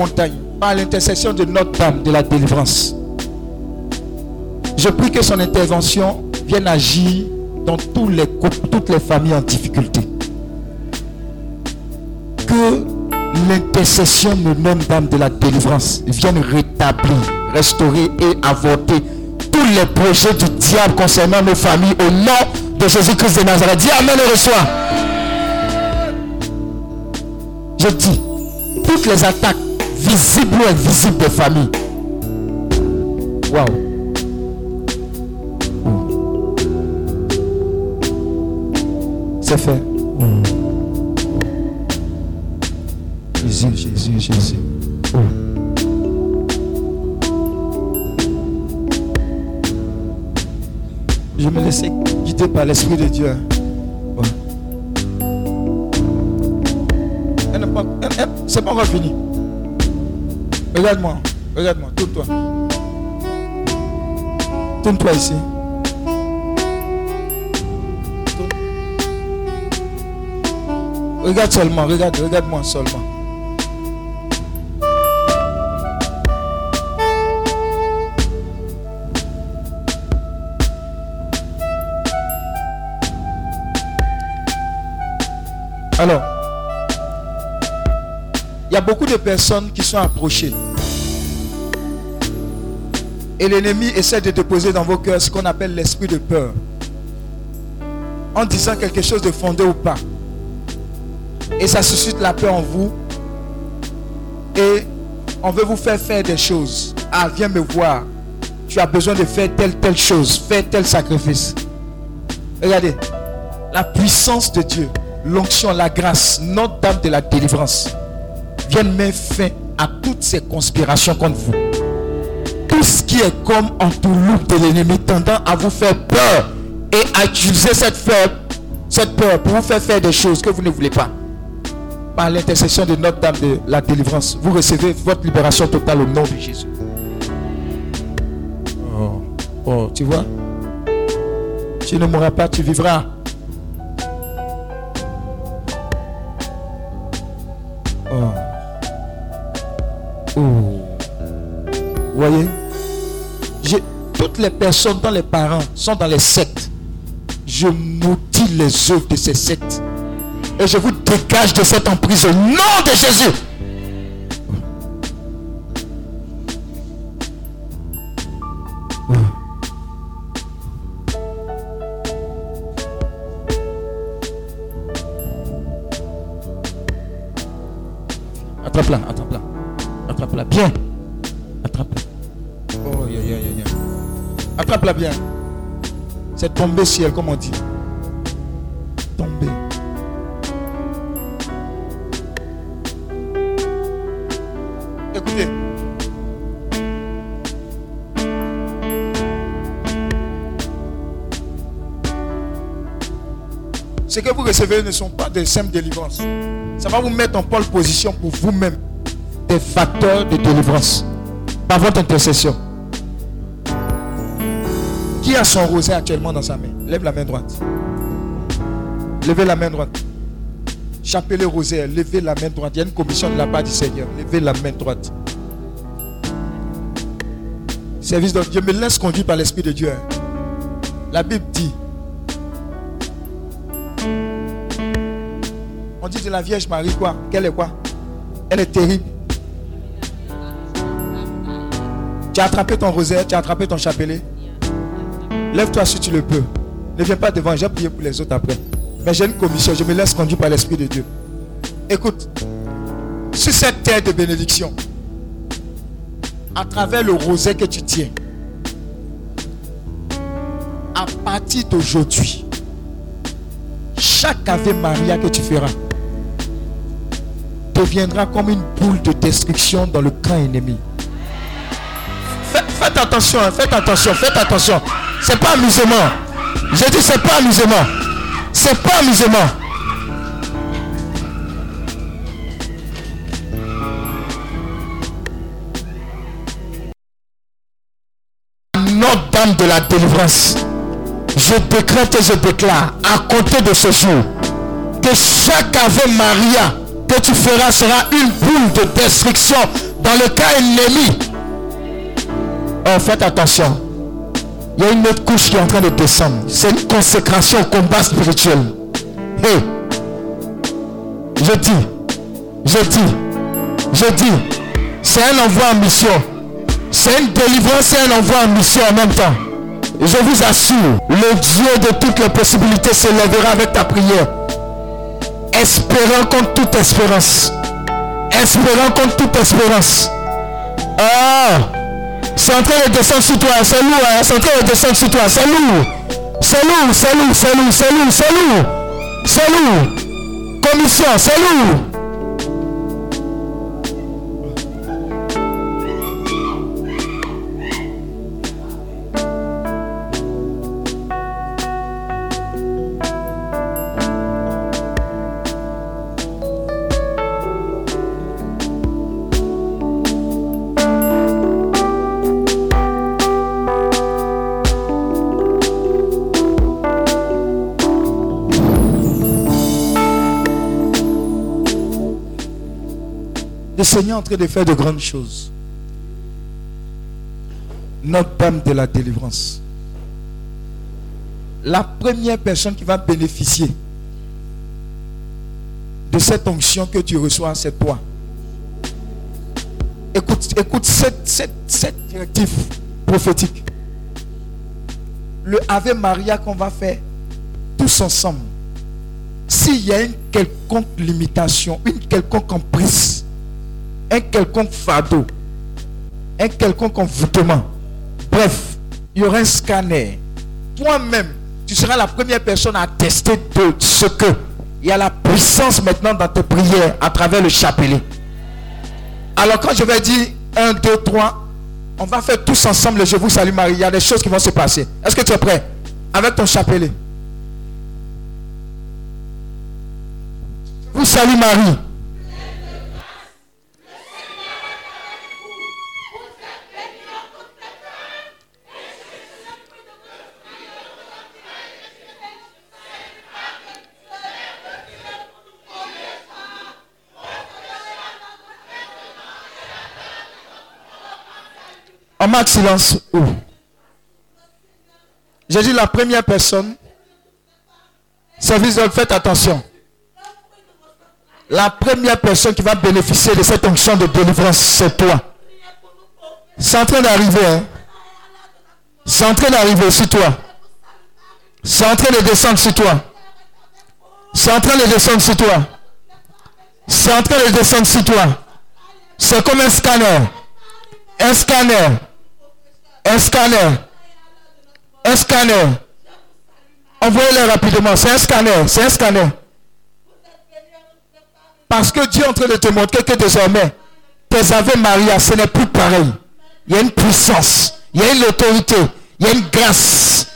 Montagne, par l'intercession de notre Dame de la délivrance, je prie que son intervention vienne agir dans tous les couples, toutes les familles en difficulté. Que l'intercession de notre Dame de la délivrance vienne rétablir, restaurer et avorter tous les projets du diable concernant nos familles au nom de Jésus-Christ de Nazareth. Dis Amen et reçois. Je dis, toutes les attaques visibles ou invisibles des familles. Waouh. C'est fait. Jésus, Jésus, Jésus. Je me laissais guider par l'Esprit de Dieu. Ouais. Elle n'est pas- elle- elle- C'est pas encore fini. Regarde-moi, regarde-moi, tourne-toi. Tourne-toi ici. Regarde seulement, regarde, regarde-moi seulement. Alors, il y a beaucoup de personnes qui sont approchées. Et l'ennemi essaie de déposer dans vos cœurs ce qu'on appelle l'esprit de peur. En disant quelque chose de fondé ou pas. Et ça suscite la peur en vous. Et on veut vous faire faire des choses. Ah, viens me voir. Tu as besoin de faire telle, telle chose. Faire tel sacrifice. Regardez. La puissance de Dieu, l'onction, la grâce, notre dame de la délivrance, viennent mettre fin à toutes ces conspirations contre vous. Tout ce qui est comme entourloupe de l'ennemi tendant à vous faire peur et à utiliser cette peur, cette peur pour vous faire faire des choses que vous ne voulez pas. Par l'intercession de notre dame de la délivrance, vous recevez votre libération totale au nom de Jésus. Oh, oh, tu vois? Tu ne mourras pas, tu vivras. Oh. Oh. Voyez? Toutes les personnes dont les parents sont dans les sectes, je maudis les œuvres de ces sectes. Et je vous dégage de cette emprise au nom de Jésus. Bien. C'est tombé ciel, comme on dit. Tombé. Écoutez. Ce que vous recevez ne sont pas des simples délivrances. Ça va vous mettre en pole position pour vous-même des facteurs de délivrance par votre intercession. Son rosaire actuellement dans sa main Lève la main droite. Levez la main droite. Chapelet rosaire, levez la main droite. Il y a une commission de la part du Seigneur. Levez la main droite. Service de Dieu, me laisse conduire par l'Esprit de Dieu. hein. La Bible dit On dit de la Vierge Marie quoi? Qu'elle est quoi? Elle est terrible. Tu as attrapé ton rosaire, tu as attrapé ton chapelet. Lève-toi si tu le peux. Ne viens pas devant, j'ai prié pour les autres après. Mais j'ai une commission, je me laisse conduire par l'Esprit de Dieu. Écoute, sur cette terre de bénédiction, à travers le rosaire que tu tiens, à partir d'aujourd'hui, chaque Ave Maria que tu feras deviendra comme une boule de destruction dans le camp ennemi. Faites, attention, faites attention, faites attention. C'est pas amusement. J'ai dit c'est pas amusement. C'est pas amusement. Notre-Dame de la délivrance, je décrète et je déclare à compter de ce jour que chaque Ave Maria que tu feras sera une boule de destruction dans le cas ennemi. Oh, faites attention. Il y a une autre couche qui est en train de descendre. C'est une consécration au combat spirituel. Hey, je dis, je dis, je dis, c'est un envoi en mission. C'est une délivrance et un envoi en mission en même temps. Je vous assure, le Dieu de toutes les possibilités se lèvera avec ta prière. Espérant contre toute espérance. Espérant contre toute espérance. Ah! C'est en train de sur toi, c'est lourd, hein? c'est en train de descendre sur toi, c'est lourd. C'est lourd, c'est lourd, c'est lourd, c'est c'est. C'est. Commission, c'est. Le Seigneur est en train de faire de grandes choses. Notre-Dame de la délivrance. La première personne qui va bénéficier de cette onction que tu reçois, c'est toi. Écoute, écoute cette, cette, cette directive prophétique. Le Ave Maria qu'on va faire tous ensemble. S'il y a une quelconque limitation, une quelconque emprise, un quelconque fardeau, un quelconque envoûtement, bref, il y aura un scanner. Toi-même, tu seras la première personne à attester de ce que il y a la puissance maintenant dans tes prières à travers le chapelet. Alors quand je vais dire 1, 2, 3, on va faire tous ensemble le Je vous salue Marie. Il y a des choses qui vont se passer. Est-ce que tu es prêt? Avec ton chapelet. Vous salue Marie. On marque silence où? J'ai dit la première personne. Service de faites attention. La première personne qui va bénéficier de cette onction de délivrance, c'est toi. C'est en train d'arriver. Hein? C'est en train d'arriver sur toi. C'est en train de descendre sur toi. C'est en train de descendre sur toi. C'est en train de descendre sur toi. C'est comme un scanner. Un scanner. Un scanner. Un scanner. Envoyez-le rapidement. C'est un scanner. C'est un scanner. Parce que Dieu est en train de te montrer que désormais, tes Ave Maria, ce n'est plus pareil. Il y a une puissance. Il y a une autorité. Il y a une grâce.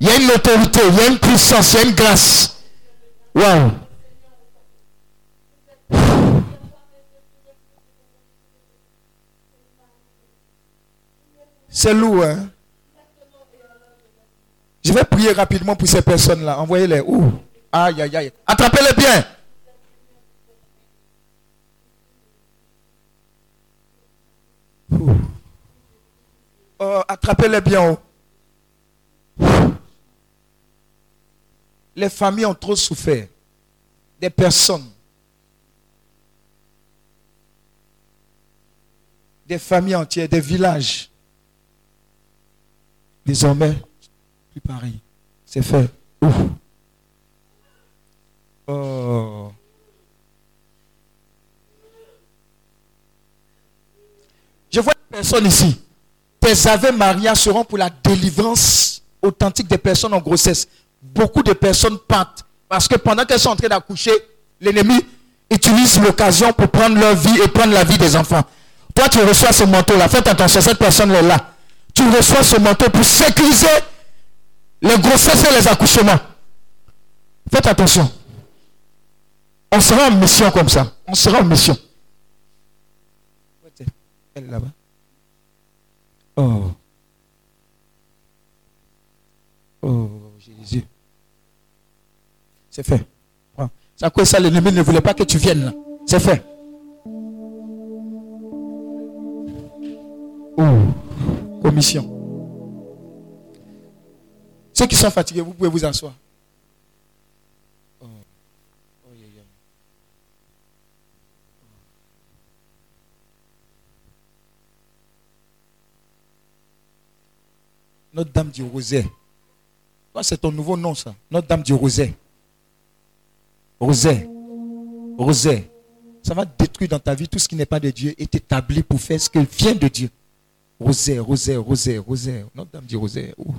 Il y a une autorité. Il y a une puissance. Il y a une grâce. Waouh. C'est lourd, hein? Je vais prier rapidement pour ces personnes-là. Envoyez-les. Ouh. Aïe, aïe, aïe. Attrapez-les bien. Oh, attrapez-les bien. oh. Les familles ont trop souffert. Des personnes. Des familles entières, des villages. Désormais, plus pareil. C'est fait. Oh. Je vois une personne ici. Tes Ave Maria seront pour la délivrance authentique des personnes en grossesse. Beaucoup de personnes partent parce que pendant qu'elles sont en train d'accoucher, l'ennemi utilise l'occasion pour prendre leur vie et prendre la vie des enfants. Toi, tu reçois ce manteau-là. Faites attention, cette personne-là. Tu reçois ce manteau pour sécuriser les grossesses et les accouchements. Faites attention. On sera en mission comme ça. On sera en mission. Elle là-bas. Oh. Oh, Jésus. C'est fait. C'est à quoi ça, l'ennemi ne voulait pas que tu viennes là. C'est fait. Oh. Commission. Ceux qui sont fatigués, vous pouvez vous asseoir. Notre-Dame du. Toi, c'est ton nouveau nom, ça. Notre-Dame du Roset. Roset. Roset. Ça va détruire dans ta vie tout ce qui n'est pas de Dieu et t'établir pour faire ce qui vient de Dieu. Roset, Roset, Roset, Roset. Notre-Dame du Roset. Ouh.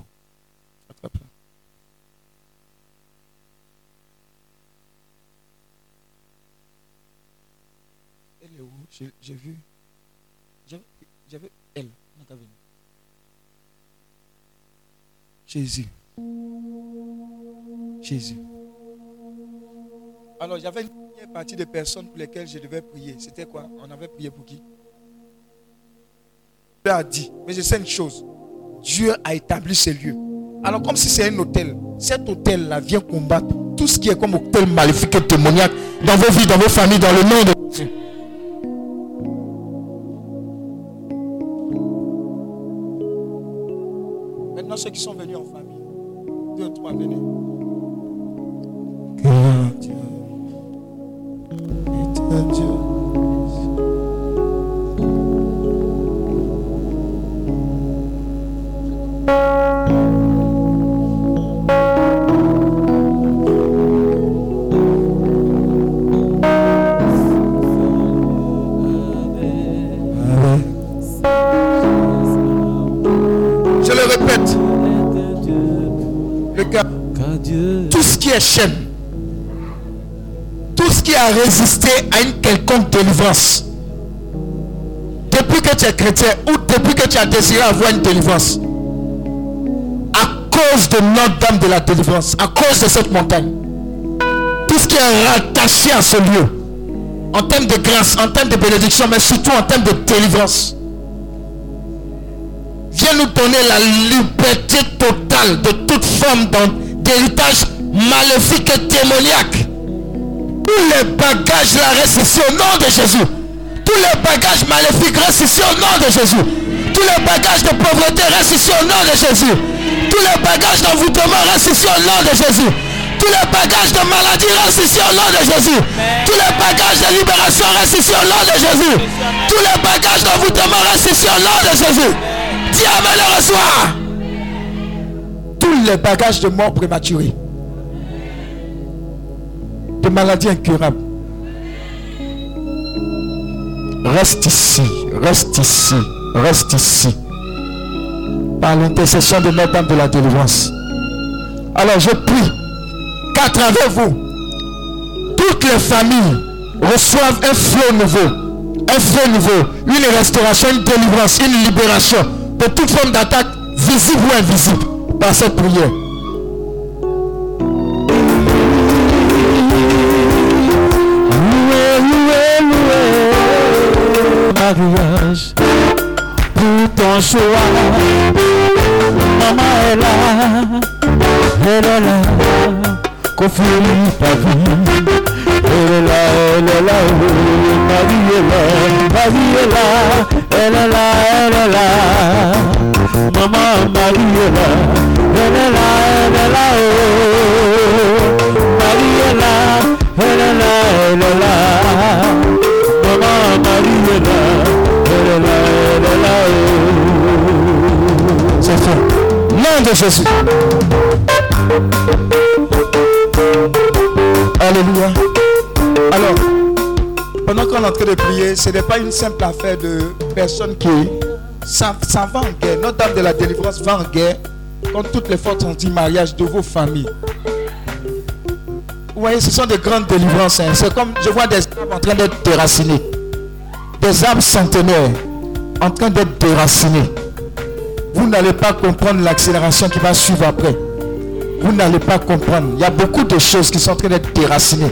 Attrape. Elle est où? J'ai vu. J'avais- elle. dans ta. Jésus. Jésus. Alors, j'avais une partie de personnes pour lesquelles je devais prier. C'était quoi? On avait prié pour qui? a dit. Mais je sais une chose. Dieu a établi ce lieu. Alors comme si c'est un hôtel. Cet hôtel-là vient combattre tout ce qui est comme hôtel maléfique et démoniaque dans vos vies, dans vos familles, dans le monde. Maintenant, ceux qui sont venus en famille, deux, trois, venez. Que Dieu est Dieu. Résisté à une quelconque délivrance, depuis que tu es chrétien ou depuis que tu as désiré avoir une délivrance, à cause de Notre-Dame de la délivrance, à cause de cette montagne, tout ce qui est rattaché à ce lieu, en termes de grâce, en termes de bénédiction, mais surtout en termes de délivrance, vient nous donner la liberté totale de toute forme d'héritage maléfique et démoniaque. Tous les bagages là restent ici au nom de Jésus. Tous les bagages maléfiques restent au nom de Jésus. Tous les bagages de pauvreté restent au nom de Jésus. Tous les bagages d'envoûtement restent ici au nom de Jésus. Tous les bagages de maladie restent au nom de Jésus. Tous les bagages de libération restent au nom de Jésus. Tous les bagages d'envoûtement restent ici au nom de Jésus. Amen le reçoit. Tous les bagages de mort prématurée, de maladies incurables, Reste ici, reste ici, reste ici. Par l'intercession de Notre-Dame de la délivrance. Alors je prie qu'à travers vous, toutes les familles reçoivent un flot nouveau. Un flot nouveau. Une restauration, une délivrance, une libération de toute forme d'attaque visible ou invisible par cette prière. Mariage pour ton choix. Maman est là, elle est là, confie ta vie. Elle est là, elle est là, C'est fait. Nom de Jésus. Alléluia. Alors, pendant qu'on est en train de prier, ce n'est pas une simple affaire de personnes qui. Ça, va en guerre. Notre-Dame de la délivrance va en guerre contre toutes les forces anti-mariage de vos familles. Vous voyez, ce sont des grandes délivrances. hein. C'est comme je vois des arbres en train d'être déracinés. Des arbres centenaires en train d'être déracinés. Vous n'allez pas comprendre l'accélération qui va suivre après vous n'allez pas comprendre. Il y a beaucoup de choses qui sont en train d'être déracinées.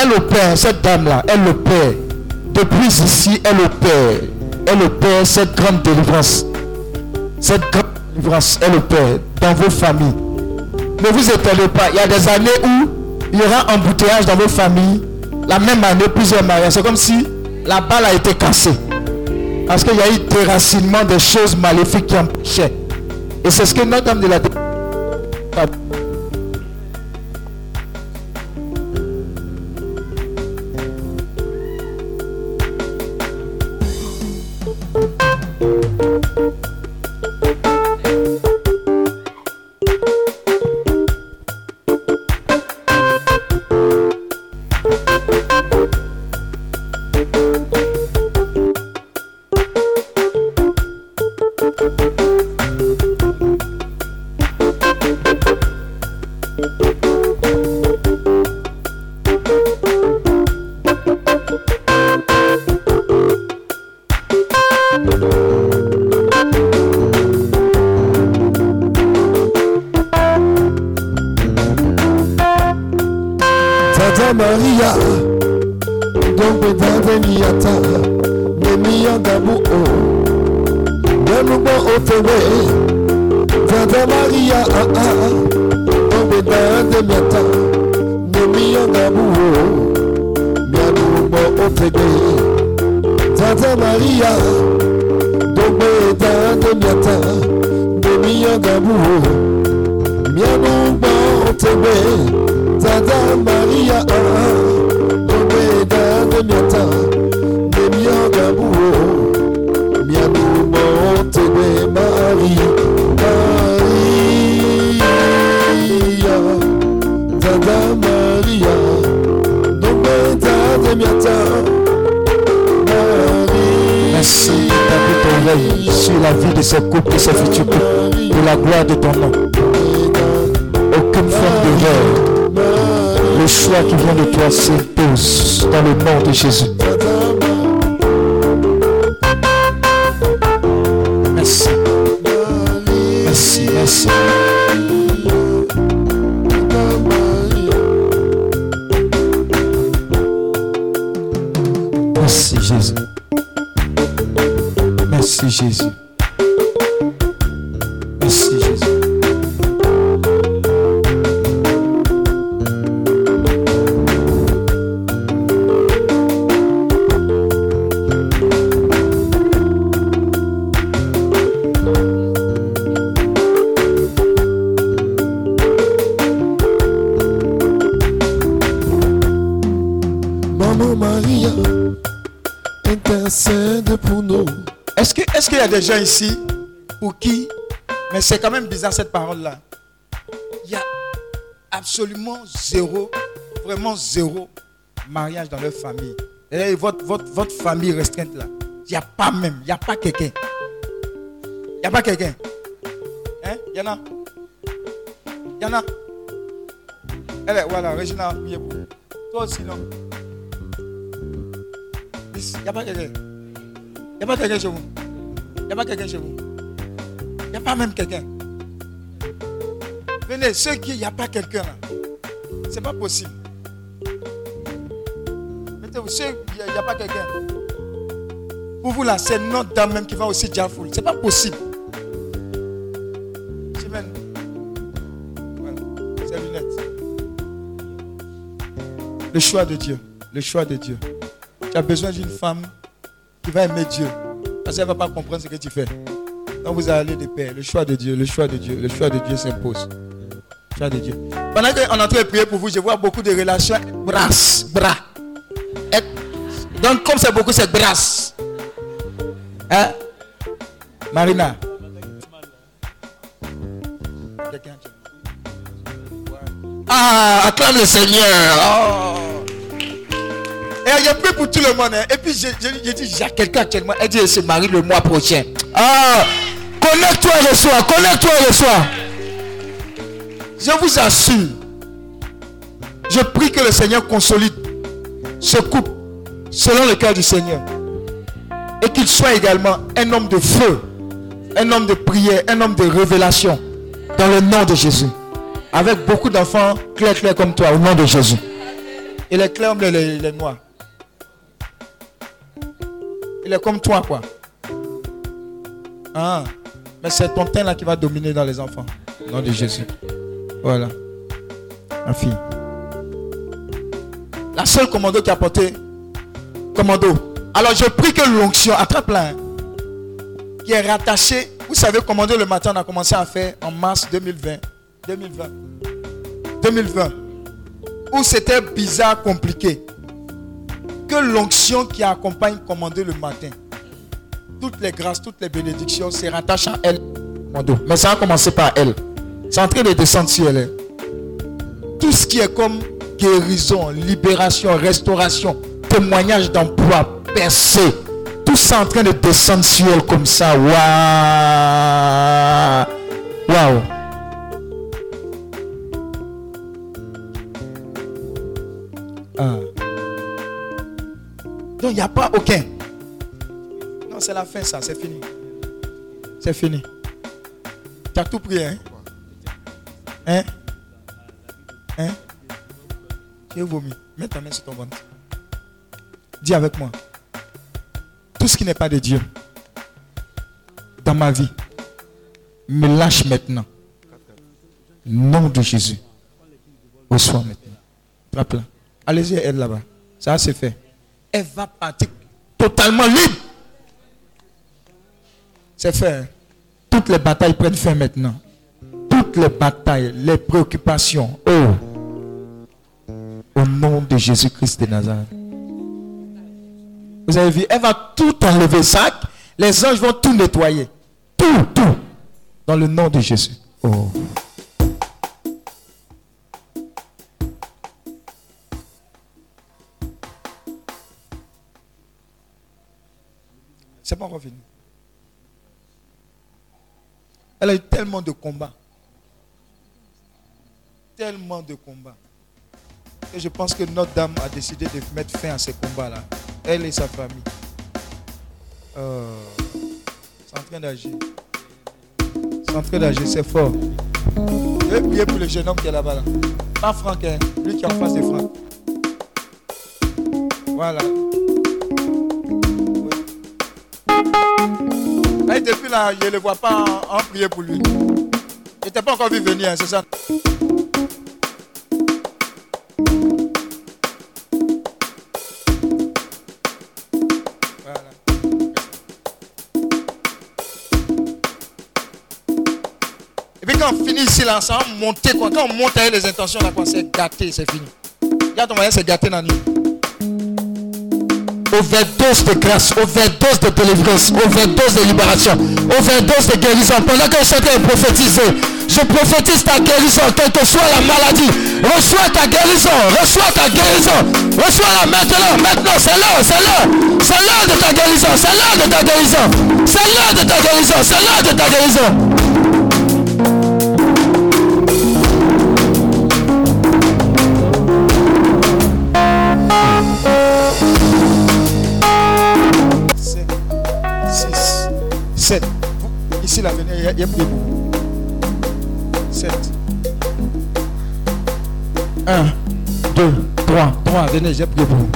Elle opère, cette dame-là, elle opère. Depuis ici, elle opère. Elle opère cette grande délivrance. Cette grande délivrance, elle opère dans vos familles. Ne vous étonnez pas, il y a des années où il y aura embouteillage dans vos familles. La même année, plusieurs mariages. C'est comme si la balle a été cassée. Parce qu'il y a eu déracinement des choses maléfiques qui empêchaient. Et c'est ce que notre dame de la De Marie. Merci d'établir ton règne sur la vie de ce couple et ce futur couple pour la gloire de ton nom. Aucune forme d'erreur. Le choix qui vient de toi s'impose dans le nom de Jésus. Gens ici pour qui, mais c'est quand même bizarre cette parole-là, il y a absolument zéro, vraiment zéro mariage dans leur famille. Et votre, votre, votre famille restreinte là, il n'y a pas même, il n'y a pas quelqu'un. Il n'y a pas quelqu'un. Hein? Il y en a. Il y en a. Elle est, voilà, Régina, priez pour. Toi aussi, non? Il n'y a pas quelqu'un. Il n'y a pas quelqu'un chez vous. A pas quelqu'un chez vous? Il n'y a pas même quelqu'un? Venez, ceux qui, il n'y a pas quelqu'un là. C'est pas possible. Mettez-vous, ceux, il n'y a, pas quelqu'un. Pour vous là, c'est notre dame même qui va aussi Jafoul. C'est pas possible. Chimène. Voilà, ses lunettes. Le choix de Dieu. Le choix de Dieu. Tu as besoin d'une femme qui va aimer Dieu. Parce qu'elle ne va pas comprendre ce que tu fais. Donc vous allez de paix. Le choix de Dieu, le choix de Dieu, le choix de Dieu s'impose. Le choix de Dieu. Pendant qu'on est en train de prier pour vous, je vois beaucoup de relations bras, bras. Donc comme c'est beaucoup, c'est bras. Hein? Marina. Ah, acclame le Seigneur. Oh. Et il y a plus pour tout le monde. hein. Et puis j'ai j'ai- j'ai dit, a quelqu'un actuellement. Elle dit, elle se marie le mois prochain. Ah, connecte-toi et reçois, connecte-toi et reçois. Je vous assure, je prie que le Seigneur consolide ce couple selon le cœur du Seigneur. Et qu'il soit également un homme de feu, un homme de prière, un homme de révélation dans le nom de Jésus. Avec beaucoup d'enfants clairs, clairs comme toi, au nom de Jésus. Il est clair, mais il est, il est noir. Il est comme toi, quoi. Ah, mais c'est ton teint là qui va dominer dans les enfants. Au nom de Jésus. Voilà. Ma fille. La seule commando qui a porté. Commando. Alors je prie que l'onction, attrape-la. hein, qui est rattachée. Vous savez, commando le matin, on a commencé à faire en mars 2020. 2020. 2020. Où c'était bizarre, compliqué. Que l'onction qui accompagne commando le matin. Toutes les grâces, toutes les bénédictions se rattachent à elle. Mais ça a commencé par elle. C'est en train de descendre sur elle. hein. Tout ce qui est comme guérison, libération, restauration, témoignage d'emploi, percée, tout ça en train de descendre sur elle comme ça. Waouh! Waouh! Donc il n'y a pas aucun. Non, c'est la fin ça, c'est fini. C'est fini. Tu as tout pris, hein? Hein? Hein? Tu es vomi. Mets ta main sur ton ventre. Dis avec moi. Tout ce qui n'est pas de Dieu dans ma vie me lâche maintenant. Nom de Jésus. Reçois maintenant. Frappe-la. Allez-y, elle là-bas. Ça c'est fait. Elle va partir totalement libre. C'est fait. hein? Toutes les batailles prennent fin maintenant. Toutes les batailles, les préoccupations. Oh. Au nom de Jésus-Christ de Nazareth. Vous avez vu, elle va tout enlever. Sac. Les anges vont tout nettoyer. Tout, tout. Dans le nom de Jésus. Oh. C'est pas fini. Elle a eu tellement de combats. Tellement de combats. Et je pense que notre dame a décidé de mettre fin à ces combats-là. Elle et sa famille. Euh, c'est en train d'agir. C'est en train d'agir, c'est fort. Je vais prier pour le jeune homme qui est là-bas. Là. Pas Franck, hein, lui qui est en face de Franck. Voilà. Et depuis là, je ne le vois pas en, prier pour lui. Il n'était pas encore vu venir, hein, c'est ça? Et puis quand on finit ici, là, ça monter. Quand on monte avec les intentions, là, quoi, c'est gâté, c'est fini. Regarde ton moyen, c'est gâté nuit. Overdose de grâce, overdose de délivrance, overdose de libération, overdose de guérison. Pendant que je suis je prophétise ta guérison, quelle que soit la maladie. Reçois ta guérison, reçois ta guérison, reçois-la maintenant, maintenant, c'est l'heure, c'est l'heure, c'est l'heure de ta guérison, c'est l'heure de ta guérison, c'est l'heure de ta guérison, c'est l'heure de ta guérison. Il y a- il y a prié pour vous. Sept. 1, 2, 3. Trois, venez, j'ai pour vous.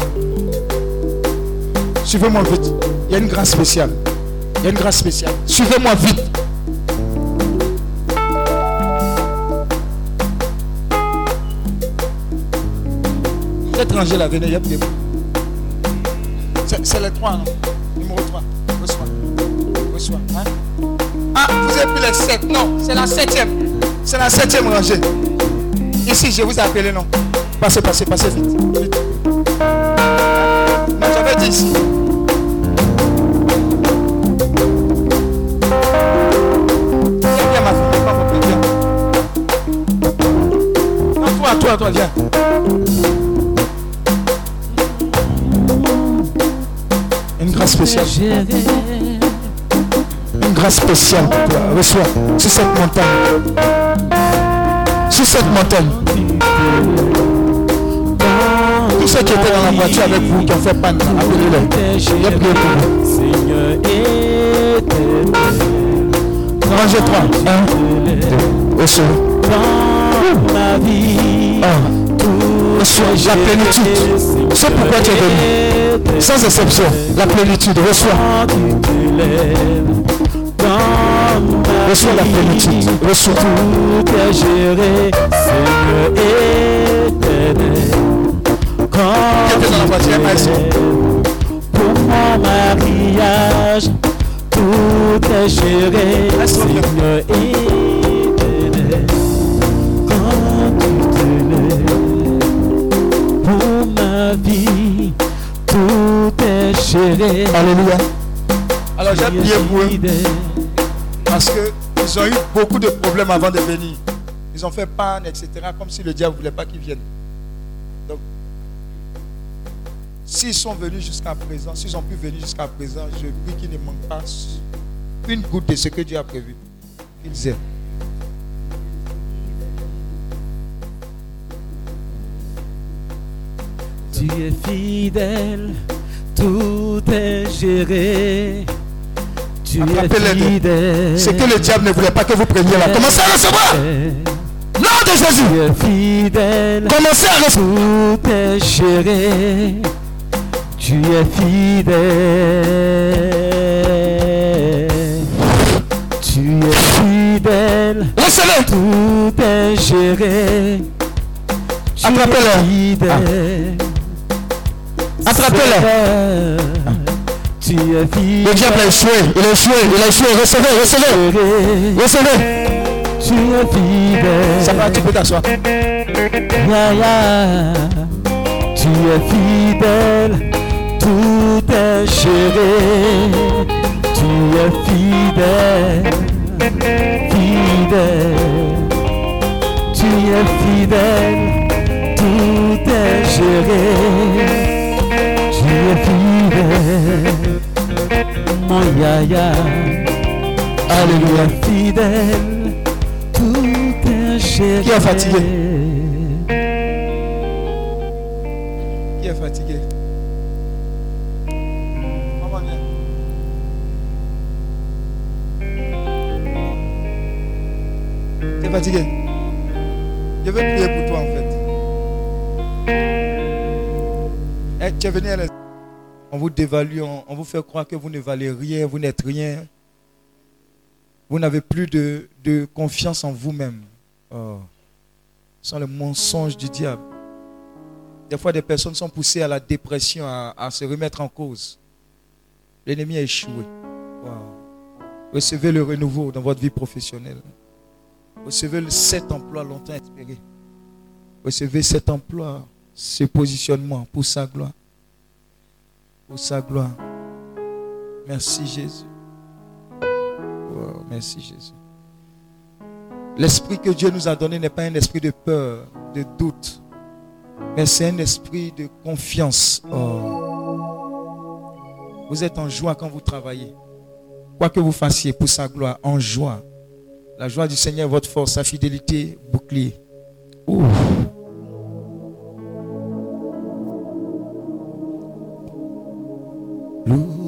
Suivez-moi vite. Il y a une grâce spéciale. Il y a une grâce spéciale. Suivez-moi vite. Rangé là, venez, il y a pour vous. C'est c'est les trois, non? Pris les sept. Non, c'est la septième. C'est la septième rangée. Ici, je vous ai appelé, non Passez, passez, passez vite. vite. Non, j'avais dit ici. Toi, toi, toi, viens. Une grâce spéciale. Une grâce spéciale pour toi. Reçois sur cette montagne. Sur cette montagne. Tous ceux qui étaient dans la voiture avec vous, qui ont fait panne, appelez-les. J'ai prié pour vous. Seigneur éternel, Rangez 3. 1, 2, reçois. dans ma vie, Un. Reçois la plénitude. C'est pourquoi tu es venu. Sans exception, la plénitude. Reçois. Reçois la plénitude. Reçois. tout est géré, Seigneur éternel. Quand tu lèves, pour mon mariage, tout est géré. Seigneur éternel. Quand tu te lèves, pour ma vie, tout est géré. Alléluia. Alors j'ai prié pour eux. Parce qu'ils ont eu beaucoup de problèmes avant de venir. Ils ont fait panne, etc. Comme si le diable ne voulait pas qu'ils viennent. Donc, s'ils sont venus jusqu'à présent, s'ils ont pu venir jusqu'à présent, je prie qu'ils ne manquent pas une goutte de ce que Dieu a prévu. Qu'ils aient. Tu es fidèle, tout est géré. Tu Attrapez-les es deux. fidèle. C'est que le diable ne voulait pas que vous preniez là. Commencez à recevoir. Nom de Jésus. Tu es fidèle, Commencez à recevoir. tout est géré. Tu es fidèle. Tu es fidèle, Laissez-le. tout est géré. Attrapez-le. Attrapez-le. Tu es fidèle. Le diable a échoué. Il a échoué. Il a échoué. Recevez, recevez. Recevez. Tu es fidèle. Ça va, tu peux t'asseoir. Ya, ya. Tu es fidèle, tout est géré. Tu es fidèle, fidèle. Tu es fidèle, tout est géré. Tu es fidèle, mon yaya. Alléluia. Fidèle, tout est géré. Qui est fatigué? Qui est fatigué? Tu es fatigué? Je vais prier pour toi en fait. Eh, tu es venu à la- On vous dévalue, on, vous fait croire que vous ne valez rien, vous n'êtes rien. Vous n'avez plus de, confiance en vous-même. Oh. Ce sont les mensonges du diable. Des fois, des personnes sont poussées à la dépression, à, se remettre en cause. L'ennemi a échoué. Recevez le renouveau dans votre vie professionnelle. Recevez cet emploi longtemps espéré. Recevez cet emploi, ce positionnement pour sa gloire. Pour sa gloire. Merci Jésus. Wow, merci Jésus. L'esprit que Dieu nous a donné n'est pas un esprit de peur, de doute, mais c'est un esprit de confiance. Oh. Vous êtes en joie quand vous travaillez. Quoi que vous fassiez pour sa gloire, en joie. La joie du Seigneur est votre force, sa fidélité, bouclier. Ouh. 路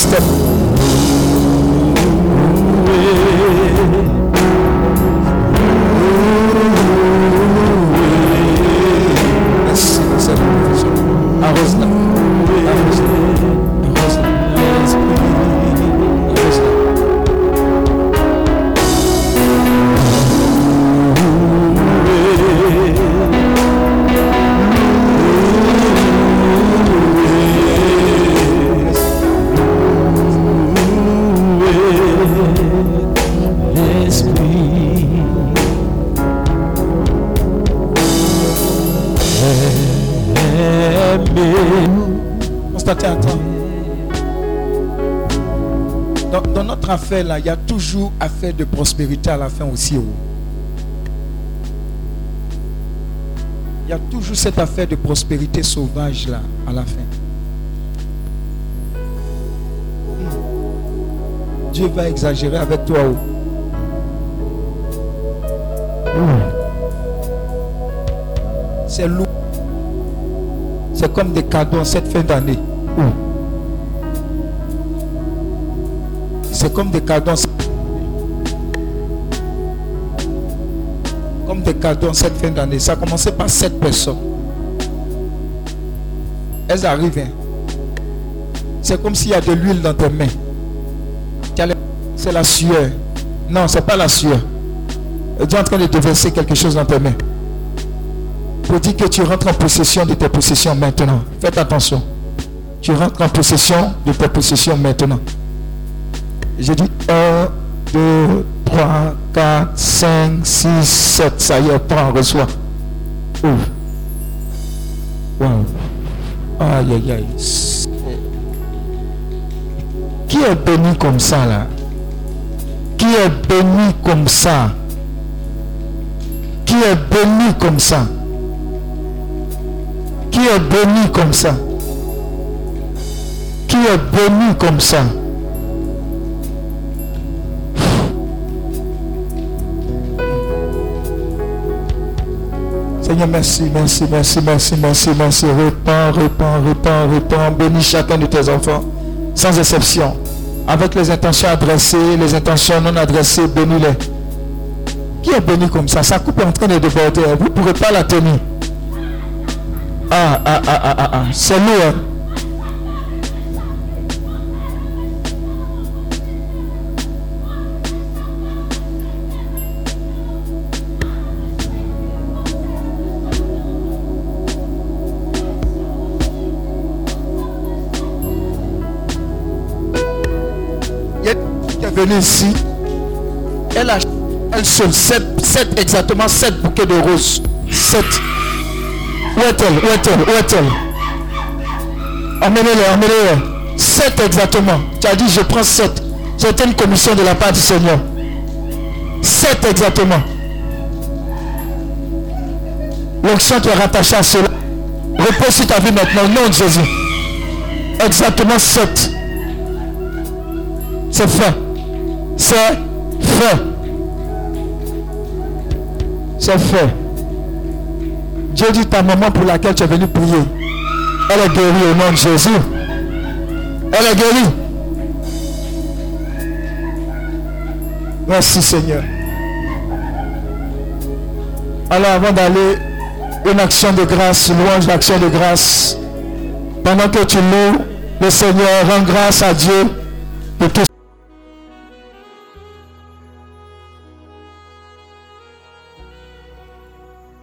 step, là, il y a toujours affaire de prospérité à la fin aussi. oh. Il y a toujours cette affaire de prospérité sauvage là à la fin. Hmm. Dieu va exagérer avec toi. oh. C'est lourd. C'est comme des cadeaux en cette fin d'année. C'est comme des cadeaux. en cette- Comme des cadeaux en cette fin d'année. Ça a commencé par sept personnes. Elles arrivent. hein. C'est comme s'il y a de l'huile dans tes mains. Tu C'est la sueur. Non, c'est pas la sueur. Dieu est en train de te verser quelque chose dans tes mains pour dire que tu rentres en possession de tes possessions maintenant. Faites attention. Tu rentres en possession de tes possessions maintenant. J'ai dit 1, 2, 3, 4, 5, 6, 7. Ça y est, prends, reçois. Ouvre. Wow. Aïe, aïe, aïe. Qui est béni comme ça là? Qui est béni comme ça? Qui est béni comme ça? Qui est béni comme ça? Qui est béni comme ça? Seigneur, merci, merci, merci, merci, merci, merci. Répands, répands, répands, répands. Bénis chacun de tes enfants, sans exception. Avec les intentions adressées, les intentions non adressées, bénis-les. Qui est béni comme ça? Sa coupe est en train de déborder. Vous ne pourrez pas la tenir. Ah, ah, ah, ah, ah, ah. C'est nous. Ici. Elle a elle seule, sept, sept, exactement sept bouquets de roses. Sept. Où est-elle? Où est-elle? Où est-elle? Emmenez-les, emmenez-les. Sept exactement. Tu as dit, je prends sept. C'était une commission de la part du Seigneur. Sept exactement. L'onction qui est rattachée à cela. Repose sur ta vie maintenant, nom de Jésus. Exactement sept. C'est fait. C'est fait. C'est fait. Dieu dit ta maman pour laquelle tu es venu prier. Elle est guérie au nom de Jésus. Elle est guérie. Merci Seigneur. Alors avant d'aller, une action de grâce, louange d'action de grâce. Pendant que tu loues le Seigneur, rends grâce à Dieu de tout